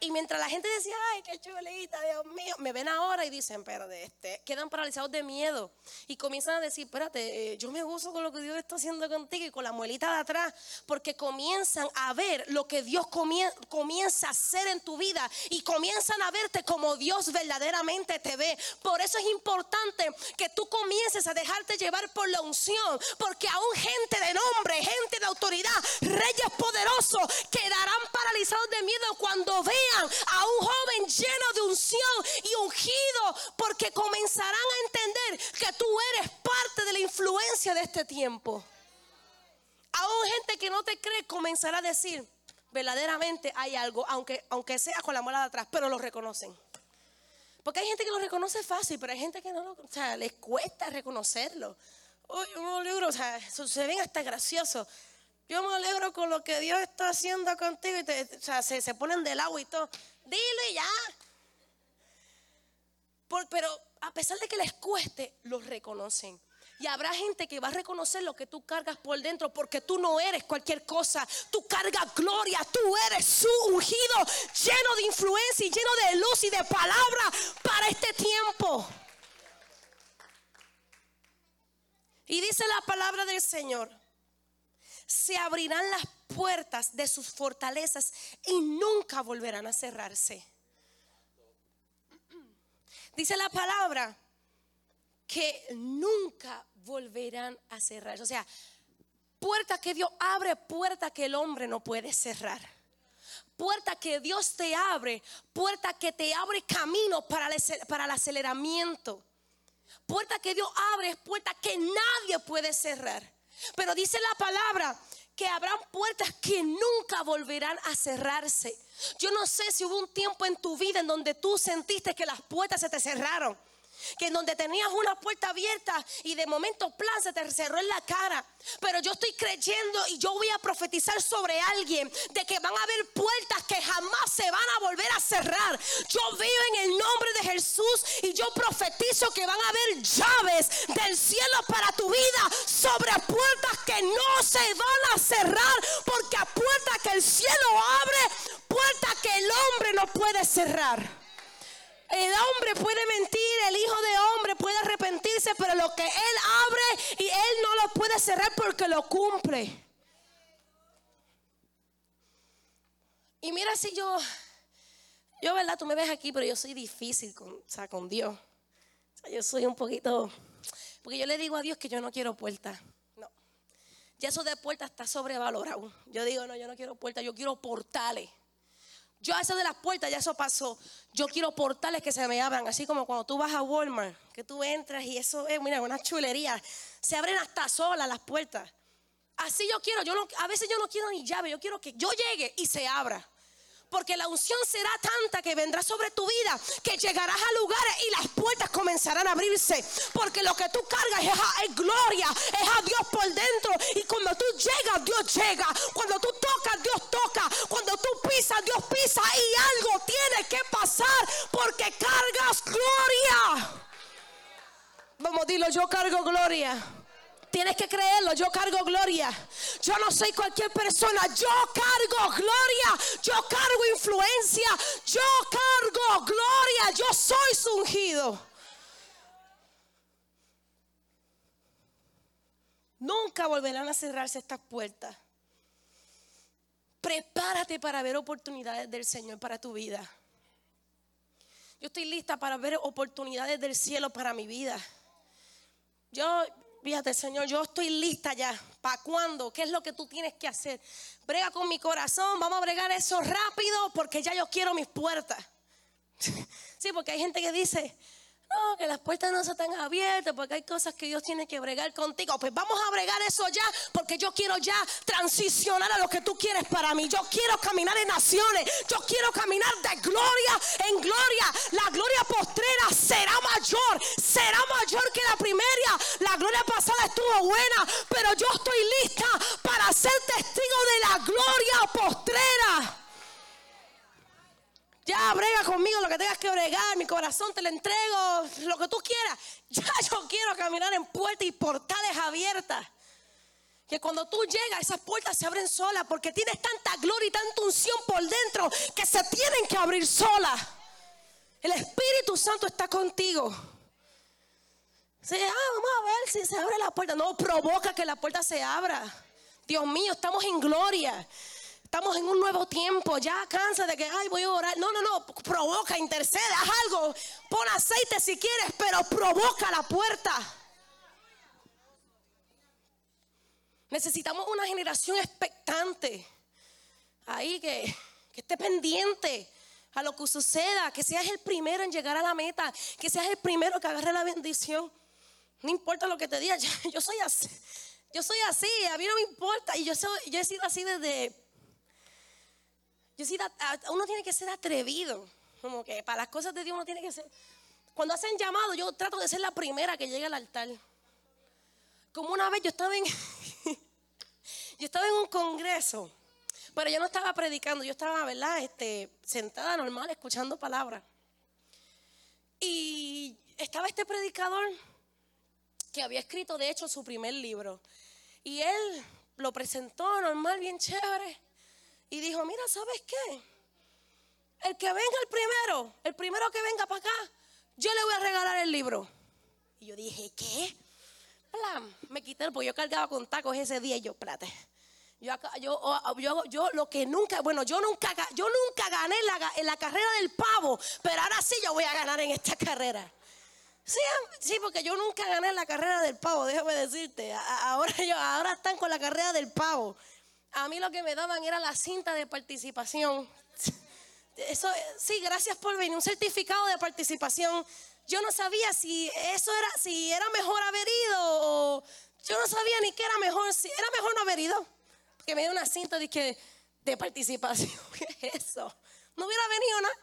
Speaker 2: Y mientras la gente decía, ay, qué chulita, Dios mío, me ven ahora y dicen, de este, quedan paralizados de miedo. Y comienzan a decir, espérate, eh, yo me gozo con lo que Dios está haciendo contigo y con la muelita de atrás, porque comienzan a ver lo que Dios comienza a hacer en tu vida y comienzan a verte como Dios verdaderamente te ve. Por eso es importante que tú comiences a dejarte llevar por la unción, porque aún gente de nombre, gente de autoridad, reyes poderosos, quedarán paralizados de miedo cuando vean a un joven lleno de unción y ungido porque comenzarán a entender que tú eres parte de la influencia de este tiempo. Aún gente que no te cree comenzará a decir, verdaderamente hay algo, aunque, aunque sea con la muela de atrás, pero lo reconocen. Porque hay gente que lo reconoce fácil, pero hay gente que no lo, o sea, les cuesta reconocerlo. Uy, me alegro, o sea, se ven hasta graciosos. Yo me alegro con lo que Dios está haciendo contigo y te, o sea, se, se ponen del agua y todo. Dilo y ya. Por- pero a pesar de que les cueste, lo reconocen. Y habrá gente que va a reconocer lo que tú cargas por dentro porque tú no eres cualquier cosa. Tú cargas gloria, tú eres su ungido, lleno de influencia y lleno de luz y de palabra para este tiempo. Y dice la palabra del Señor, se abrirán las puertas de sus fortalezas y nunca volverán a cerrarse. Dice la palabra que nunca volverán a cerrarse. O sea, puerta que Dios abre, puerta que el hombre no puede cerrar. Puerta que Dios te abre, puerta que te abre camino para el, para el aceleramiento. Puerta que Dios abre es puerta que nadie puede cerrar. Pero dice la palabra que habrán puertas que nunca volverán a cerrarse. Yo no sé si hubo un tiempo en tu vida en donde tú sentiste que las puertas se te cerraron. Que en donde tenías una puerta abierta y de momento plan se te cerró en la cara. Pero yo estoy creyendo y yo voy a profetizar sobre alguien de que van a haber puertas que jamás se van a volver a cerrar. Yo veo en el nombre de Jesús y yo profetizo que van a haber llaves del cielo para tu vida sobre puertas que no se van a cerrar. Porque a puertas que el cielo abre, puertas que el hombre no puede cerrar. El hombre puede mentir, el hijo de hombre puede arrepentirse, pero lo que él abre y él no lo puede cerrar porque lo cumple. Y mira si yo, yo verdad, tú me ves aquí, pero yo soy difícil con, o sea, con Dios. Yo soy un poquito, porque yo le digo a Dios que yo no quiero puertas. No. Ya eso de puertas está sobrevalorado. Yo digo, no, yo no quiero puertas, yo quiero portales. Yo a eso de las puertas, ya eso pasó. Yo quiero portales que se me abran, así como cuando tú vas a Walmart, que tú entras y eso es, mira, una chulería. Se abren hasta solas las puertas. Así yo quiero, yo no, a veces yo no quiero ni llave, yo quiero que yo llegue y se abra. Porque la unción será tanta que vendrá sobre tu vida que llegarás a lugares y las puertas comenzarán a abrirse. Porque lo que tú cargas es, es gloria, es a Dios por dentro. Y cuando tú llegas, Dios llega. Cuando tú tocas, Dios toca. Cuando tú pisas, Dios pisa. Y algo tiene que pasar porque cargas gloria. Vamos, dilo, yo cargo gloria. Tienes que creerlo, yo cargo gloria. Yo no soy cualquier persona, yo cargo gloria, yo cargo influencia, yo cargo gloria, yo soy su ungido. Nunca volverán a cerrarse estas puertas. Prepárate para ver oportunidades del Señor para tu vida. Yo estoy lista para ver oportunidades del cielo para mi vida. Yo, fíjate, Señor, yo estoy lista ya. ¿Para cuándo? ¿Qué es lo que tú tienes que hacer? Brega con mi corazón, vamos a bregar eso rápido porque ya yo quiero mis puertas. Sí, porque hay gente que dice, no, que las puertas no están abiertas porque hay cosas que Dios tiene que bregar contigo. Pues vamos a bregar eso ya porque yo quiero ya transicionar a lo que tú quieres para mí. Yo quiero caminar en naciones. Yo quiero caminar de gloria en gloria. La gloria postrera será mayor. Será mayor que la primera. La gloria pasada estuvo buena. Pero yo estoy lista para ser testigo de la gloria postrera. Ya brega conmigo lo que tengas que bregar, mi corazón te lo entrego, lo que tú quieras. Ya yo quiero caminar en puertas y portales abiertas. Que cuando tú llegas, esas puertas se abren solas porque tienes tanta gloria y tanta unción por dentro que se tienen que abrir solas. El Espíritu Santo está contigo. Sí, ah, vamos a ver si se abre la puerta. No, provoca que la puerta se abra. Dios mío, estamos en gloria. Estamos en un nuevo tiempo. Ya cansa de que, ay, voy a orar. No, no, no. Provoca, intercede, haz algo. Pon aceite si quieres, pero provoca la puerta. Necesitamos una generación expectante. Ahí que, que esté pendiente a lo que suceda. Que seas el primero en llegar a la meta. Que seas el primero que agarre la bendición. No importa lo que te diga. Yo, yo soy así. Yo soy así. A mí no me importa. Y yo, soy, yo he sido así desde Yo sí, uno tiene que ser atrevido. Como que para las cosas de Dios uno tiene que ser. Cuando hacen llamado, yo trato de ser la primera que llegue al altar. Como una vez yo estaba en. yo estaba en un congreso. Pero yo no estaba predicando, yo estaba, ¿verdad? Este, sentada normal, escuchando palabras. Y estaba este predicador que había escrito, de hecho, su primer libro. Y él lo presentó normal, bien chévere. Y dijo, mira, ¿sabes qué? El que venga el primero, el primero que venga para acá, yo le voy a regalar el libro. Y yo dije, ¿qué? Plan, me quité el, porque yo cargaba con tacos ese día y yo, plate. Yo, yo, yo, yo lo que nunca, bueno, yo nunca, yo nunca gané en la, en la carrera del pavo, pero ahora sí yo voy a ganar en esta carrera. Sí, sí, porque yo nunca gané la carrera del pavo, déjame decirte. Ahora, yo, ahora están con la carrera del pavo. A mí lo que me daban era la cinta de participación. Eso, sí, gracias por venir, un certificado de participación. Yo no sabía si eso era, si era mejor haber ido yo no sabía ni qué era mejor, si era mejor no haber ido. Porque me dio una cinta de, que, de participación. ¿Qué es eso? No hubiera venido nada.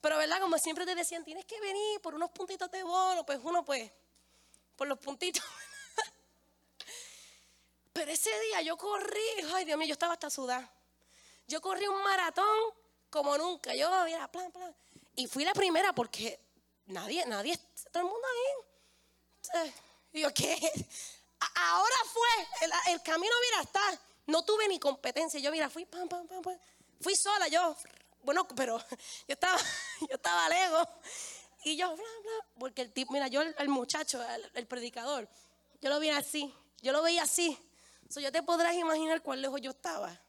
Speaker 2: Pero, ¿verdad? Como siempre te decían, tienes que venir por unos puntitos de bono. Pues uno, pues, por los puntitos. Pero ese día yo corrí, ay Dios mío, yo estaba hasta sudada. Yo corrí un maratón como nunca. Yo, mira, plan, plan. Y fui la primera porque nadie, nadie, todo el mundo ahí. Y yo, ¿qué? Ahora fue, el, camino, mira, está. No tuve ni competencia. Yo, mira, fui, pam, pam, pam, pam. Fui sola, yo. Bueno, pero yo estaba, yo estaba lejos. Y yo, bla, bla. Porque el tipo, mira, yo, el, el muchacho, el, el predicador, yo lo vi así. Yo lo veía así. So, yo te podrás imaginar cuán lejos yo estaba.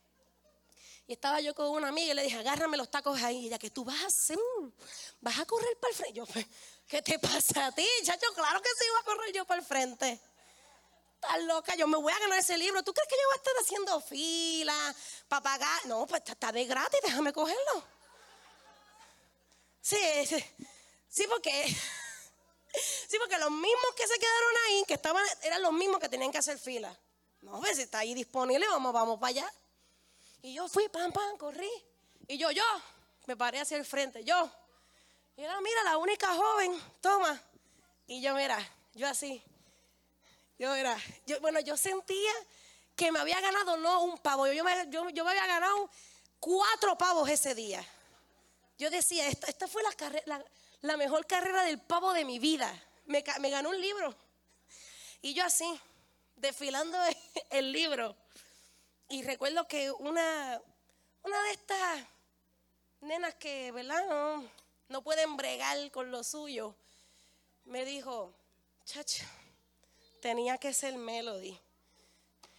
Speaker 2: Y estaba yo con una amiga y le dije, agárrame los tacos ahí. Y ella, ¿qué tú vas a hacer? ¿Vas a correr para el frente? Yo, pues, ¿qué te pasa a ti, chacho? Claro que sí iba a correr yo para el frente. Estás loca, yo me voy a ganar ese libro. ¿Tú crees que yo voy a estar haciendo fila para pagar? No, pues está- de gratis, déjame cogerlo. Sí, sí, sí, porque, sí, porque los mismos que se quedaron ahí, que estaban, eran los mismos que tenían que hacer fila. No, pues si está ahí disponible, vamos, vamos para allá. Y yo fui, pam, pam, corrí. Y yo, yo, me paré hacia el frente, yo. Y era, mira, la única joven, toma. Y yo, mira, yo así. Yo era, yo, bueno, yo sentía que me había ganado no un pavo, yo, yo me, yo- me había ganado cuatro pavos ese día. Yo decía, esta, esta fue la, mejor carrera del pavo de mi vida. Me ganó un libro. Y yo así, desfilando el libro. Y recuerdo que una, una de estas nenas que, ¿verdad? No, pueden bregar con lo suyo, me dijo, chacha, tenía que ser Melody.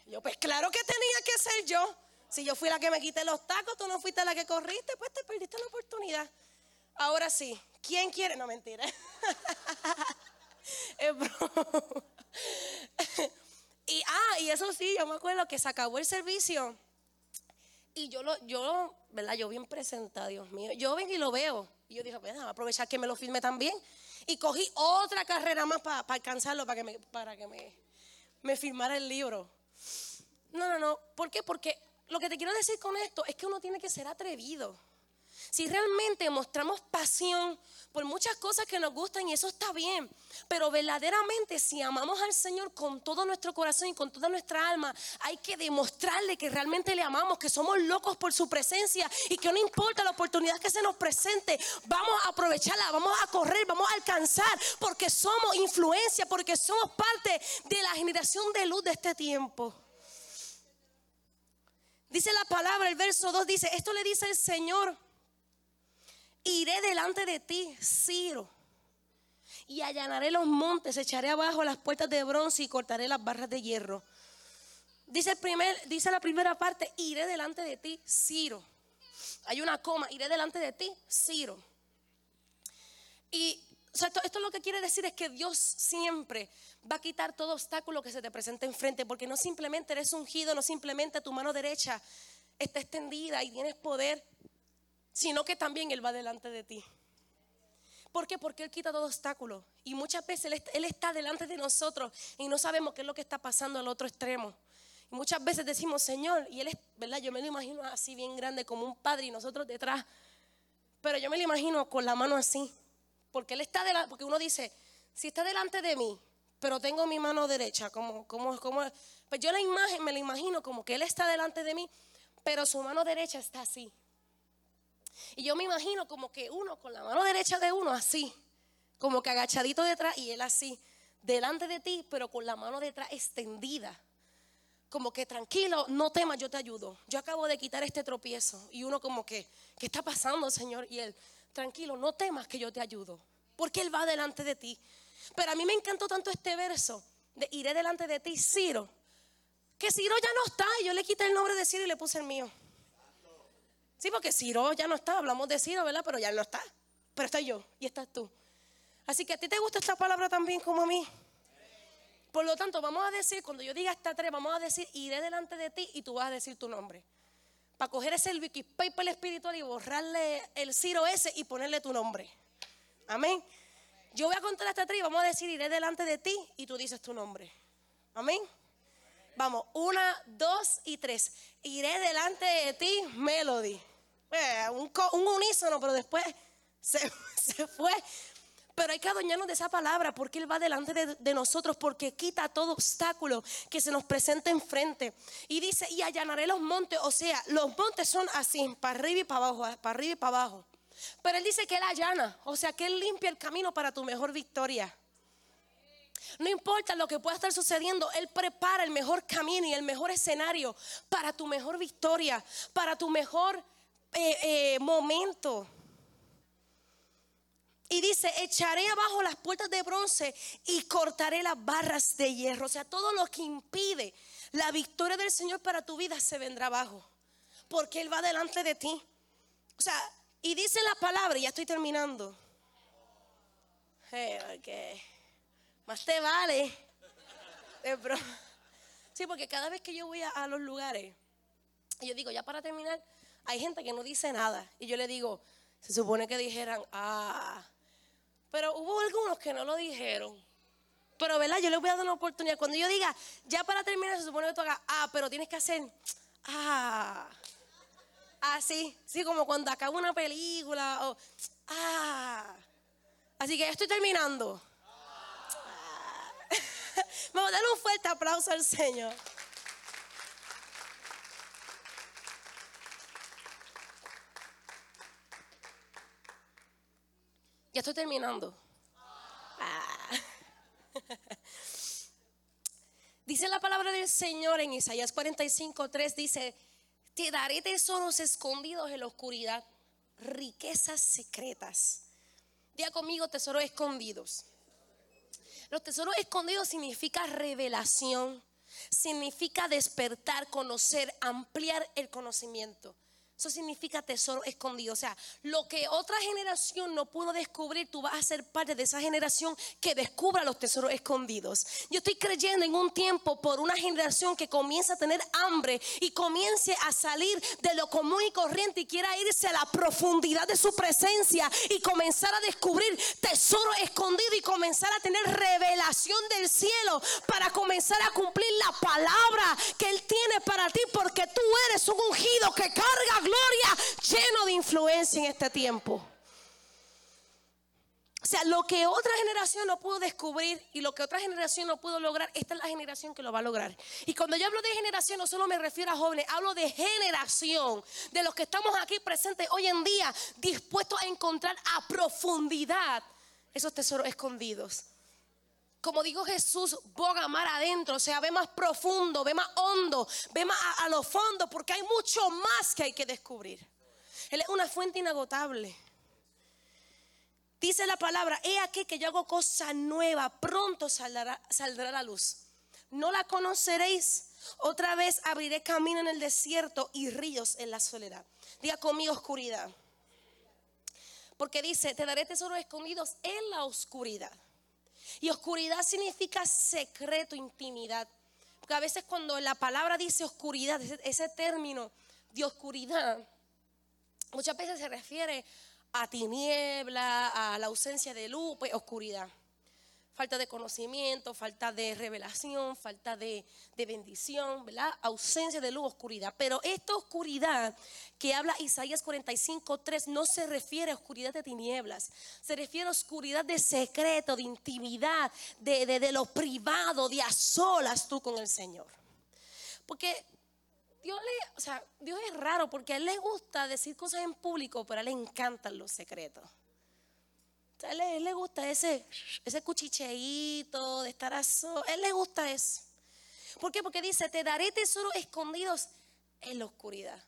Speaker 2: Yo, pues claro que tenía que ser yo. Si yo fui la que me quité los tacos, tú no fuiste la que corriste, pues te perdiste la oportunidad. Ahora sí, ¿quién quiere? No, mentira. Es broma. Y, ah, y eso sí, yo me acuerdo que se acabó el servicio. Y yo lo, yo, ¿verdad? Yo bien presentada, Dios mío. Yo vengo y lo veo. Y yo dije, pues, déjame aprovechar que me lo filme también. Y cogí otra carrera más para alcanzarlo, para que me, para que me, me firmara el libro. No, no, no. ¿Por qué? Porque lo que te quiero decir con esto es que uno tiene que ser atrevido. Si realmente mostramos pasión por muchas cosas que nos gustan y eso está bien, pero verdaderamente si amamos al Señor con todo nuestro corazón y con toda nuestra alma, hay que demostrarle que realmente le amamos, que somos locos por su presencia y que no importa la oportunidad que se nos presente, vamos a aprovecharla, vamos a correr, vamos a alcanzar, porque somos influencia, porque somos parte de la generación de luz de este tiempo. Dice la palabra, el verso 2 dice, esto le dice el Señor, iré delante de ti, Ciro, y allanaré los montes, echaré abajo las puertas de bronce y cortaré las barras de hierro. Dice, el primer, dice la primera parte, iré delante de ti, Ciro. Hay una coma, iré delante de ti, Ciro. Y esto, esto lo que quiere decir es que Dios siempre va a quitar todo obstáculo que se te presente enfrente, porque no simplemente eres ungido, no simplemente tu mano derecha está extendida y tienes poder, sino que también Él va delante de ti. ¿Por qué? Porque Él quita todo obstáculo. Y muchas veces Él, est- Él está delante de nosotros y no sabemos qué es lo que está pasando al otro extremo. Y muchas veces decimos, Señor, y Él es, ¿verdad? Yo me lo imagino así bien grande como un padre y nosotros detrás. Pero yo me lo imagino con la mano así. Porque Él está delante, porque uno dice, si está delante de mí, pero tengo mi mano derecha, como, como, como, pues yo la imagen me la imagino como que Él está delante de mí, pero su mano derecha está así. Y yo me imagino como que uno con la mano derecha de uno así, como que agachadito detrás y Él así, delante de ti, pero con la mano detrás extendida como que tranquilo, no temas, yo te ayudo. Yo acabo de quitar este tropiezo. Y uno como que, ¿qué está pasando, Señor? Y él, tranquilo, no temas que yo te ayudo. Porque Él va delante de ti. Pero a mí me encantó tanto este verso de iré delante de ti, Ciro. Que Ciro ya no está. Yo le quité el nombre de Ciro y le puse el mío. Sí, porque Ciro ya no está. Hablamos de Ciro, ¿verdad? Pero ya no está. Pero estoy yo y estás tú. Así que a ti te gusta esta palabra también como a mí. Por lo tanto, vamos a decir, cuando yo diga esta tres, vamos a decir, iré delante de ti y tú vas a decir tu nombre. Para coger ese Wikipaper espiritual y borrarle el Ciro ese y ponerle tu nombre. Amén. Yo voy a contar hasta tres y vamos a decir, iré delante de ti y tú dices tu nombre. Amén. Vamos, una, dos y tres. Iré delante de ti, Melody. Eh, un, un, unísono, pero después se, se fue. Pero hay que adueñarnos de esa palabra porque Él va delante de, nosotros, porque quita todo obstáculo que se nos presente enfrente. Y dice, y allanaré los montes, o sea, los montes son así, para arriba y para abajo, para arriba y para abajo. Pero Él dice que Él allana, o sea, que Él limpia el camino para tu mejor victoria. No importa lo que pueda estar sucediendo, Él prepara el mejor camino y el mejor escenario para tu mejor victoria, para tu mejor eh, eh, momento. Y dice, echaré abajo las puertas de bronce y cortaré las barras de hierro. O sea, todo lo que impide la victoria del Señor para tu vida se vendrá abajo. Porque Él va delante de ti. O sea, y dice la palabra, ya estoy terminando. Eh, más te vale. Sí, porque cada vez que yo voy a, los lugares, yo digo, ya para terminar, hay gente que no dice nada. Y yo le digo, se supone que dijeran, ah, pero hubo algunos que no lo dijeron. Pero, ¿verdad? Yo les voy a dar una oportunidad. Cuando yo diga, ya para terminar, se supone que tú hagas, ah, pero tienes que hacer, ah, así, sí, como cuando acaba una película, o, ah. Así que ya estoy terminando. Vamos a darle un fuerte aplauso al Señor. Ya estoy terminando. Ah. Dice la palabra del Señor en Isaías 45, 3, dice, te daré tesoros escondidos en la oscuridad, riquezas secretas. Diga conmigo, tesoros escondidos. Los tesoros escondidos significa revelación, significa despertar, conocer, ampliar el conocimiento. Eso significa tesoro escondido. O sea, lo que otra generación no pudo descubrir, tú vas a ser parte de esa generación que descubra los tesoros escondidos. Yo estoy creyendo en un tiempo por una generación que comienza a tener hambre y comience a salir de lo común y corriente y quiera irse a la profundidad de su presencia y comenzar a descubrir tesoro escondido y comenzar a tener revelación del cielo para comenzar a cumplir la palabra que Él tiene para ti porque tú eres un ungido que carga gloria, lleno de influencia en este tiempo. O sea, lo que otra generación no pudo descubrir y lo que otra generación no pudo lograr, esta es la generación que lo va a lograr. Y cuando yo hablo de generación, no solo me refiero a jóvenes, hablo de generación, de los que estamos aquí presentes hoy en día, dispuestos a encontrar a profundidad esos tesoros escondidos como dijo Jesús, boga mar adentro, o sea, ve más profundo, ve más hondo, ve más a, los fondos, porque hay mucho más que hay que descubrir. Él es una fuente inagotable. Dice la palabra, he aquí que yo hago cosa nueva, pronto saldrá, saldrá la luz. No la conoceréis. Otra vez abriré camino en el desierto y ríos en la soledad. Diga conmigo oscuridad. Porque dice, te daré tesoros escondidos en la oscuridad. Y oscuridad significa secreto, intimidad. Porque a veces cuando la palabra dice oscuridad, ese, término de oscuridad, muchas veces se refiere a tiniebla, a la ausencia de luz, pues oscuridad. Falta de conocimiento, falta de revelación, falta de, de, bendición, ¿verdad? Ausencia de luz, oscuridad. Pero esta oscuridad que habla Isaías 45, 3 no se refiere a oscuridad de tinieblas, se refiere a oscuridad de secreto, de intimidad, de, de, lo privado, de a solas tú con el Señor. Porque Dios, le, o sea, Dios es raro porque a Él le gusta decir cosas en público, pero a Él le encantan los secretos. Él, le gusta ese, ese cuchicheíto de estar a so, A él le gusta eso. ¿Por qué? Porque dice, te daré tesoros escondidos en la oscuridad.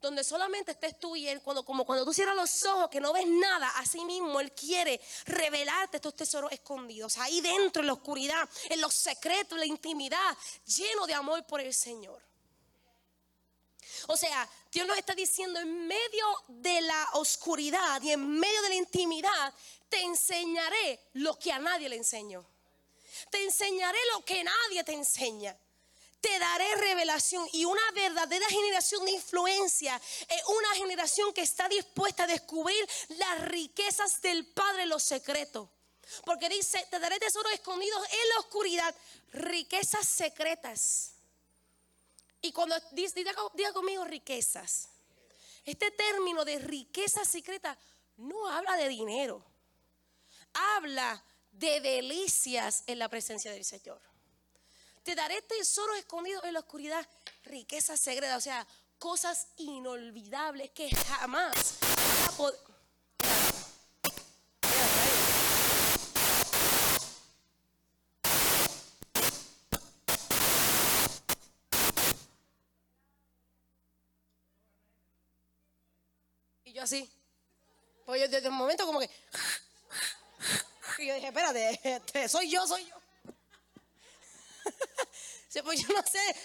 Speaker 2: Donde solamente estés tú y él, cuando, como cuando tú cierras los ojos que no ves nada, así mismo él quiere revelarte estos tesoros escondidos, ahí dentro en la oscuridad, en los secretos, en la intimidad, lleno de amor por el Señor. O sea, Dios nos está diciendo en medio de la oscuridad y en medio de la intimidad, te enseñaré lo que a nadie le enseño. Te enseñaré lo que nadie te enseña. Te daré revelación y una verdadera generación de influencia es una generación que está dispuesta a descubrir las riquezas del Padre los secretos. Porque dice, te daré tesoros escondidos en la oscuridad, riquezas secretas. Y cuando diga, diga conmigo riquezas, este término de riqueza secreta no habla de dinero habla de delicias en la presencia del Señor. Te daré tesoros escondidos en la oscuridad, riquezas secretas, o sea, cosas inolvidables que jamás Y yo así. Pues yo desde un momento como que y yo dije, espérate, este, soy yo, soy yo. pues yo no sé.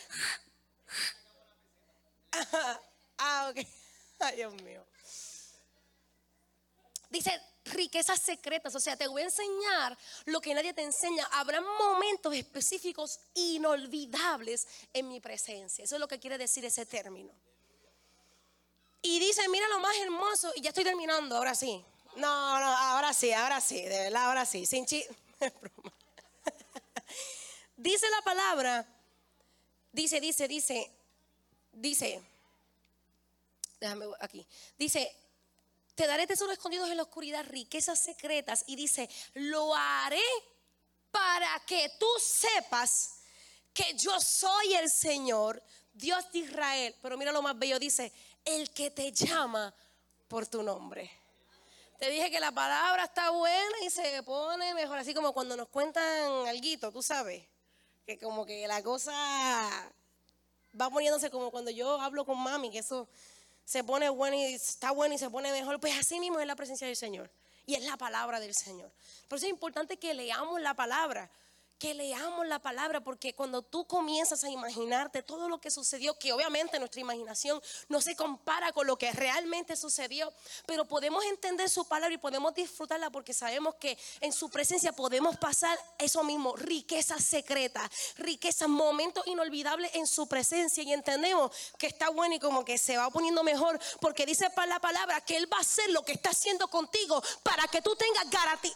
Speaker 2: ah, ok. Ay, Dios mío. Dice riquezas secretas, o sea, te voy a enseñar lo que nadie te enseña. Habrá momentos específicos inolvidables en mi presencia. Eso es lo que quiere decir ese término. Y dice, mira lo más hermoso, y ya estoy terminando, ahora sí. No, no, ahora sí, ahora sí, de verdad, ahora sí, sin chi. dice la palabra, dice, dice, dice, dice, déjame aquí, dice, te daré tesoros escondidos en la oscuridad, riquezas secretas, y dice, lo haré para que tú sepas que yo soy el Señor, Dios de Israel. Pero mira lo más bello, dice, el que te llama por tu nombre. Te dije que la palabra está buena y se pone mejor, así como cuando nos cuentan algo, tú sabes, que como que la cosa va poniéndose como cuando yo hablo con mami, que eso se pone bueno y está bueno y se pone mejor, pues así mismo es la presencia del Señor y es la palabra del Señor. Por eso es importante que leamos la palabra que leamos la palabra, porque cuando tú comienzas a imaginarte todo lo que sucedió, que obviamente nuestra imaginación no se compara con lo que realmente sucedió, pero podemos entender su palabra y podemos disfrutarla porque sabemos que en su presencia podemos pasar eso mismo, riquezas secretas, riquezas, momentos inolvidables en su presencia. Y entendemos que está bueno y como que se va poniendo mejor porque dice para la palabra que Él va a hacer lo que está haciendo contigo para que tú tengas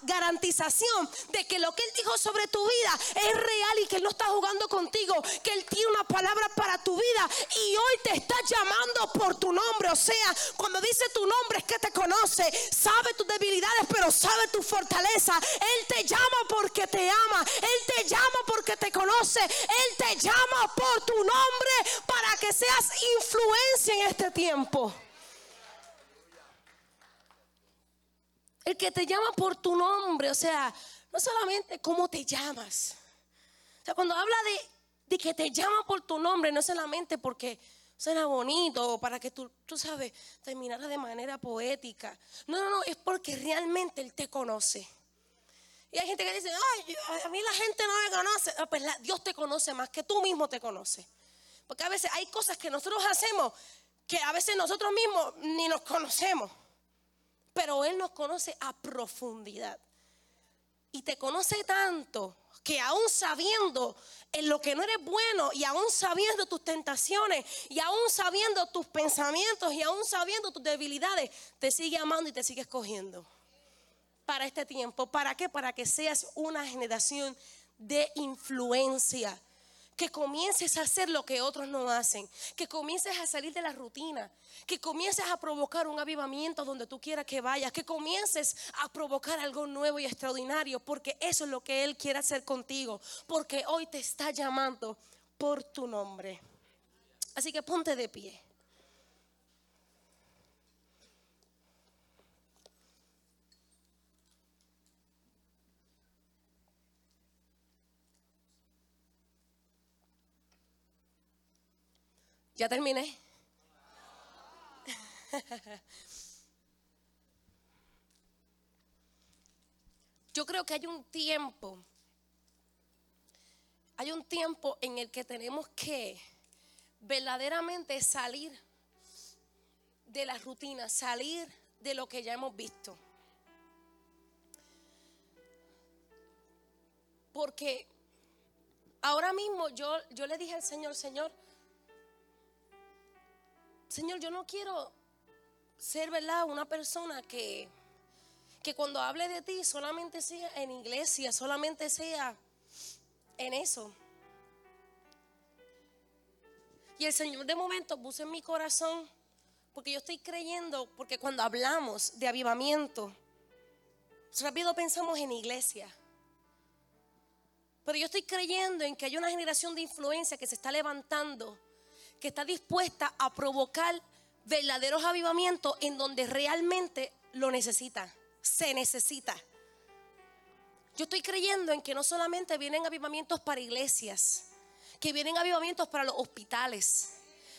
Speaker 2: garantización de que lo que Él dijo sobre tu vida es real y que Él no está jugando contigo, que Él tiene una palabra para tu vida y hoy te está llamando por tu nombre. O sea, cuando dice tu nombre es que te conoce, sabe tus debilidades, pero sabe tu fortaleza. Él te llama porque te ama, Él te llama porque te conoce, Él te llama por tu nombre para que seas influencia en este tiempo. El que te llama por tu nombre, o sea, no solamente cómo te llamas. O sea, cuando habla de, que te llama por tu nombre, no solamente porque suena bonito o para que tú, tú sabes, terminaras de manera poética. No, no, no, es porque realmente Él te conoce. Y hay gente que dice, ay, a mí la gente no me conoce. Ah, pues Dios te conoce más que tú mismo te conoces. Porque a veces hay cosas que nosotros hacemos que a veces nosotros mismos ni nos conocemos. Pero Él nos conoce a profundidad. Y te conoce tanto que aún sabiendo en lo que no eres bueno y aún sabiendo tus tentaciones y aún sabiendo tus pensamientos y aún sabiendo tus debilidades, te sigue amando y te sigue escogiendo para este tiempo. ¿Para qué? Para que seas una generación de influencia. Que comiences a hacer lo que otros no hacen. Que comiences a salir de la rutina. Que comiences a provocar un avivamiento donde tú quieras que vayas. Que comiences a provocar algo nuevo y extraordinario. Porque eso es lo que Él quiere hacer contigo. Porque hoy te está llamando por tu nombre. Así que ponte de pie. Ya terminé. Yo creo que hay un tiempo, hay un tiempo en el que tenemos que verdaderamente salir de la rutina, salir de lo que ya hemos visto. Porque ahora mismo yo, yo le dije al Señor, Señor, Señor, yo no quiero ser, ¿verdad? Una persona que, que cuando hable de ti solamente sea en iglesia, solamente sea en eso. Y el Señor de momento puso en mi corazón, porque yo estoy creyendo, porque cuando hablamos de avivamiento, rápido pensamos en iglesia. Pero yo estoy creyendo en que hay una generación de influencia que se está levantando, que está dispuesta a provocar verdaderos avivamientos en donde realmente lo necesita, se necesita. Yo estoy creyendo en que no solamente vienen avivamientos para iglesias, que vienen avivamientos para los hospitales,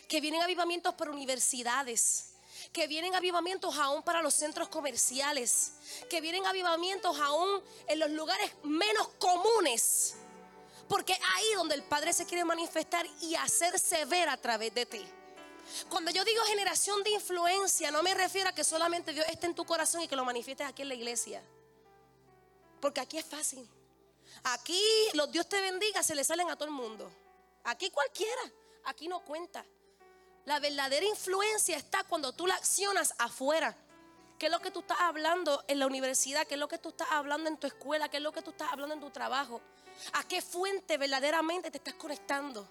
Speaker 2: que vienen avivamientos para universidades, que vienen avivamientos aún para los centros comerciales, que vienen avivamientos aún en los lugares menos comunes, porque ahí donde el Padre se quiere manifestar y hacerse ver a través de ti. Cuando yo digo generación de influencia, no me refiero a que solamente Dios esté en tu corazón y que lo manifiestes aquí en la iglesia. Porque aquí es fácil. Aquí los Dios te bendiga se le salen a todo el mundo. Aquí cualquiera, aquí no cuenta. La verdadera influencia está cuando tú la accionas afuera. ¿Qué es lo que tú estás hablando en la universidad? ¿Qué es lo que tú estás hablando en tu escuela? ¿Qué es lo que tú estás hablando en tu trabajo? ¿A qué fuente verdaderamente te estás conectando?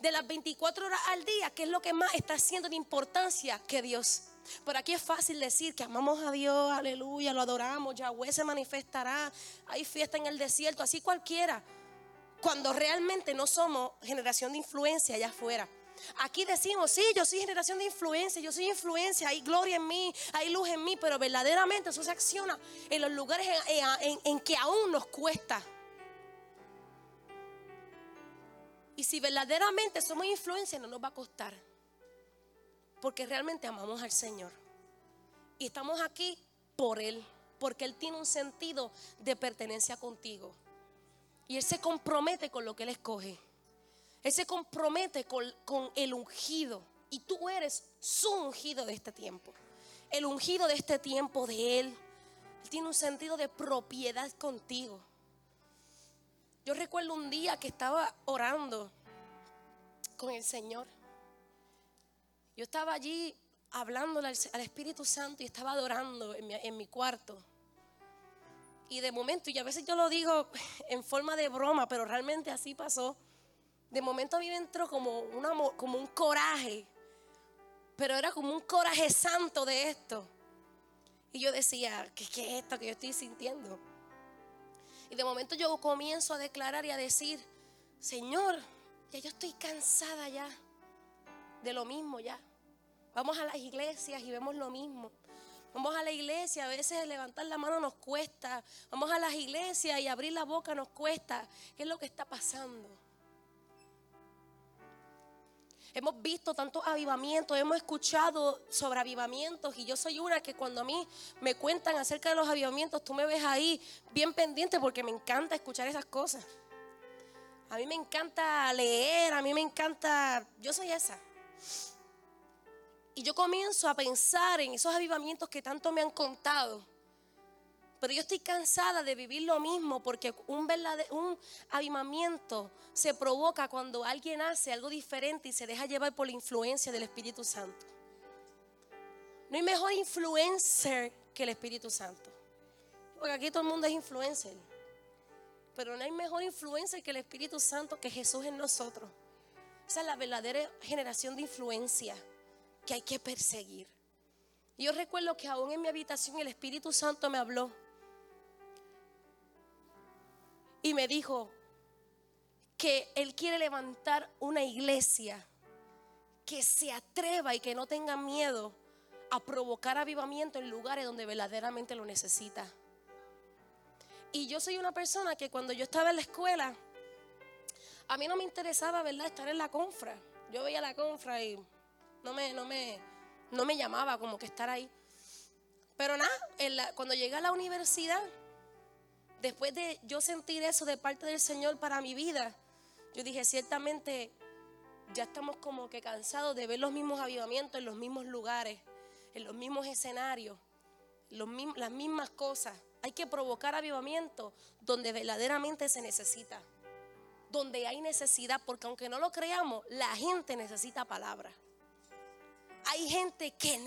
Speaker 2: De las 24 horas al día, ¿qué es lo que más está haciendo de importancia que Dios? Por aquí es fácil decir que amamos a Dios, aleluya, lo adoramos, Yahweh se manifestará, hay fiesta en el desierto, así cualquiera cuando realmente no somos generación de influencia allá afuera. Aquí decimos, sí, yo soy generación de influencia, yo soy influencia, hay gloria en mí, hay luz en mí, pero verdaderamente eso se acciona en los lugares en, que aún nos cuesta. Y si verdaderamente somos influencia, no nos va a costar. Porque realmente amamos al Señor. Y estamos aquí por Él. Porque Él tiene un sentido de pertenencia contigo. Y Él se compromete con lo que Él escoge. Él se compromete con, el ungido. Y tú eres su ungido de este tiempo. El ungido de este tiempo de Él. Él tiene un sentido de propiedad contigo. Yo recuerdo un día que estaba orando con el Señor. Yo estaba allí hablándole al, Espíritu Santo y estaba adorando en mi, cuarto. Y de momento, y a veces yo lo digo en forma de broma, pero realmente así pasó. De momento a mí me entró como, como un coraje, pero era como un coraje santo de esto. Y yo decía, ¿qué, ¿qué, es esto que yo estoy sintiendo? Y de momento yo comienzo a declarar y a decir, Señor, ya yo estoy cansada ya de lo mismo ya. Vamos a las iglesias y vemos lo mismo. Vamos a la iglesia, a veces levantar la mano nos cuesta. Vamos a las iglesias y abrir la boca nos cuesta. ¿Qué es lo que está pasando? Hemos visto tantos avivamientos, hemos escuchado sobre avivamientos y yo soy una que cuando a mí me cuentan acerca de los avivamientos, tú me ves ahí bien pendiente porque me encanta escuchar esas cosas. A mí me encanta leer, a mí me encanta, yo soy esa. Y yo comienzo a pensar en esos avivamientos que tanto me han contado. Pero yo estoy cansada de vivir lo mismo porque un, un avivamiento se provoca cuando alguien hace algo diferente y se deja llevar por la influencia del Espíritu Santo. No hay mejor influencer que el Espíritu Santo. Porque aquí todo el mundo es influencer. Pero no hay mejor influencer que el Espíritu Santo, que Jesús en nosotros. Esa es la verdadera generación de influencia que hay que perseguir. Yo recuerdo que aún en mi habitación el Espíritu Santo me habló y me dijo que Él quiere levantar una iglesia que se atreva y que no tenga miedo a provocar avivamiento en lugares donde verdaderamente lo necesita. Y yo soy una persona que cuando yo estaba en la escuela, a mí no me interesaba, ¿verdad?, estar en la confra. Yo veía la confra y no me, no me, no me llamaba como que estar ahí. Pero nada, cuando llegué a la universidad, después de yo sentir eso de parte del Señor para mi vida, yo dije, ciertamente ya estamos como que cansados de ver los mismos avivamientos en los mismos lugares, en los mismos escenarios, las mismas cosas. Hay que provocar avivamiento donde verdaderamente se necesita, donde hay necesidad, porque aunque no lo creamos, la gente necesita palabra. Hay gente que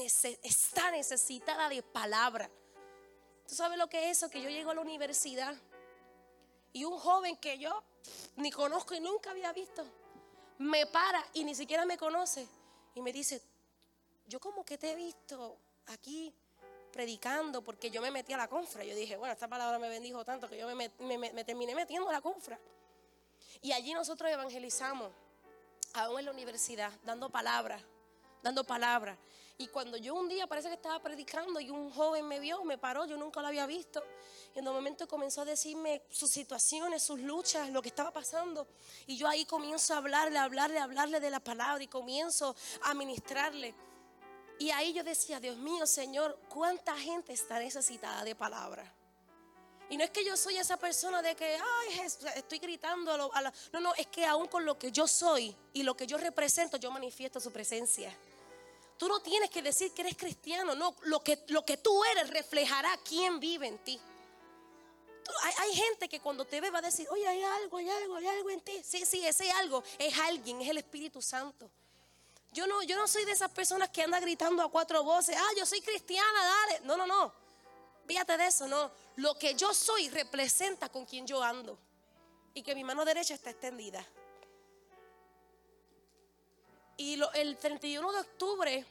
Speaker 2: está necesitada de palabra. ¿Tú sabes lo que es eso? Que yo llego a la universidad y un joven que yo ni conozco y nunca había visto, me para y ni siquiera me conoce y me dice, yo como que te he visto aquí predicando porque yo me metí a la confra. Yo dije, bueno, esta palabra me bendijo tanto que yo me, me terminé metiendo a la confra. Y allí nosotros evangelizamos, aún en la universidad, dando palabras, dando palabras. Y cuando yo un día parece que estaba predicando y un joven me vio, me paró, yo nunca lo había visto. Y en un momento comenzó a decirme sus situaciones, sus luchas, lo que estaba pasando. Y yo ahí comienzo a hablarle, a hablarle, a hablarle de la palabra y comienzo a ministrarle. Y ahí yo decía, Dios mío, Señor, ¿cuánta gente está necesitada de palabra? Y no es que yo soy esa persona de que, ay, estoy gritando. No, no, es que aún con lo que yo soy y lo que yo represento, yo manifiesto su presencia. Tú no tienes que decir que eres cristiano, no, lo que, lo que tú eres reflejará quién vive en ti. hay, hay, gente que cuando te ve va a decir, oye, hay algo, hay algo, hay algo en ti. Sí, sí, ese algo es alguien, es el Espíritu Santo. Yo no, yo no soy de esas personas que anda gritando a cuatro voces, ah, yo soy cristiana, dale. No, no, no. Fíjate de eso, no. Lo que yo soy representa con quien yo ando. Y que mi mano derecha está extendida. Y el 31 de octubre,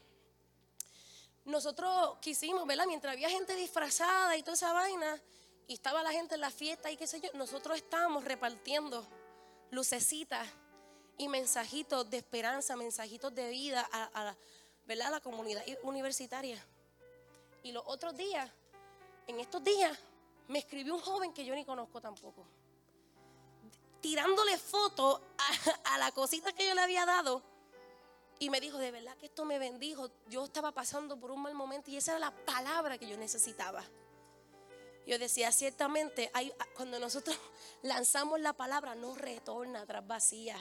Speaker 2: nosotros quisimos, ¿verdad? Mientras había gente disfrazada y toda esa vaina, y estaba la gente en la fiesta y qué sé yo, nosotros estábamos repartiendo lucecitas y mensajitos de esperanza, mensajitos de vida a, ¿verdad? la comunidad universitaria. Y los otros días, en estos días, me escribió un joven que yo ni conozco tampoco, tirándole fotos a, a la cosita que yo le había dado. Y me dijo, de verdad que esto me bendijo. Yo estaba pasando por un mal momento y esa era la palabra que yo necesitaba. Yo decía, ciertamente, hay, cuando nosotros lanzamos la palabra, no retorna atrás vacía.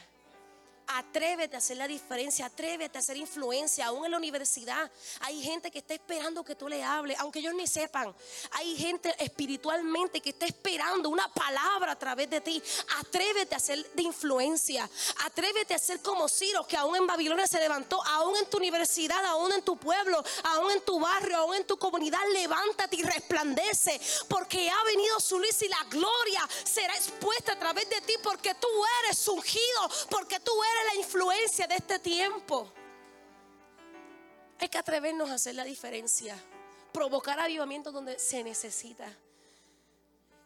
Speaker 2: Atrévete a hacer la diferencia, atrévete a hacer influencia. Aún en la universidad hay gente que está esperando que tú le hables, aunque ellos ni sepan. Hay gente espiritualmente que está esperando una palabra a través de ti. Atrévete a ser de influencia. Atrévete a ser como Ciro, que aún en Babilonia se levantó, aún en tu universidad, aún en tu pueblo, aún en tu barrio, aún en tu comunidad. Levántate y resplandece, porque ha venido su luz y la gloria será expuesta a través de ti, porque tú eres ungido, porque tú eres la influencia de este tiempo. Hay que atrevernos a hacer la diferencia. Provocar avivamiento donde se necesita.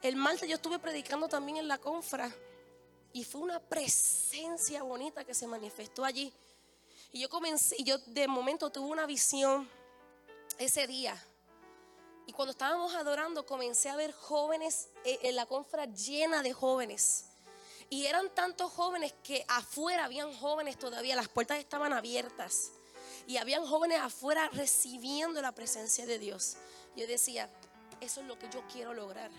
Speaker 2: El martes yo estuve predicando también en la confra. Y fue una presencia bonita que se manifestó allí. Y yo comencé, y yo de momento tuve una visión ese día. Y cuando estábamos adorando, comencé a ver jóvenes eh, en la confra llena de jóvenes. Y eran tantos jóvenes que afuera habían jóvenes todavía, las puertas estaban abiertas. Y habían jóvenes afuera recibiendo la presencia de Dios. Yo decía, eso es lo que yo quiero lograr.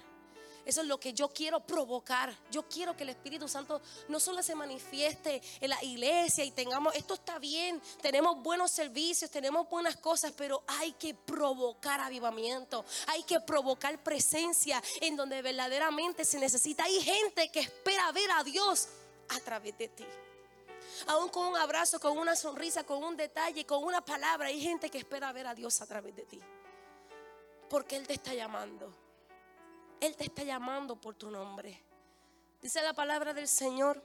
Speaker 2: Eso es lo que yo quiero provocar. Yo quiero que el Espíritu Santo no solo se manifieste en la iglesia y tengamos, esto está bien, tenemos buenos servicios, tenemos buenas cosas, pero hay que provocar avivamiento, hay que provocar presencia en donde verdaderamente se necesita. Hay gente que espera ver a Dios a través de ti. Aún con un abrazo, con una sonrisa, con un detalle, con una palabra, hay gente que espera ver a Dios a través de ti. Porque Él te está llamando. Él te está llamando por tu nombre. Dice la palabra del Señor,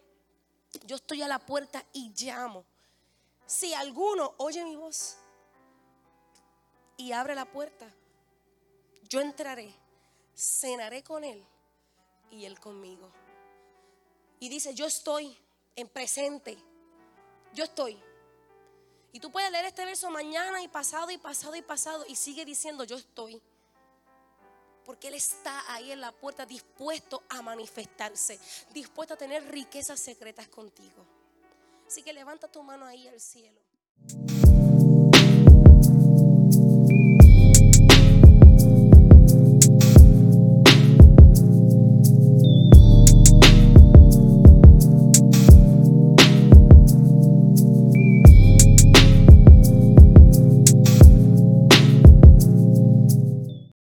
Speaker 2: yo estoy a la puerta y llamo. Si alguno oye mi voz y abre la puerta, yo entraré, cenaré con él y él conmigo. Y dice, yo estoy en presente, yo estoy. Y tú puedes leer este verso mañana y pasado y pasado y pasado y sigue diciendo, yo estoy. Porque Él está ahí en la puerta dispuesto a manifestarse, dispuesto a tener riquezas secretas contigo. Así que levanta tu mano ahí al cielo.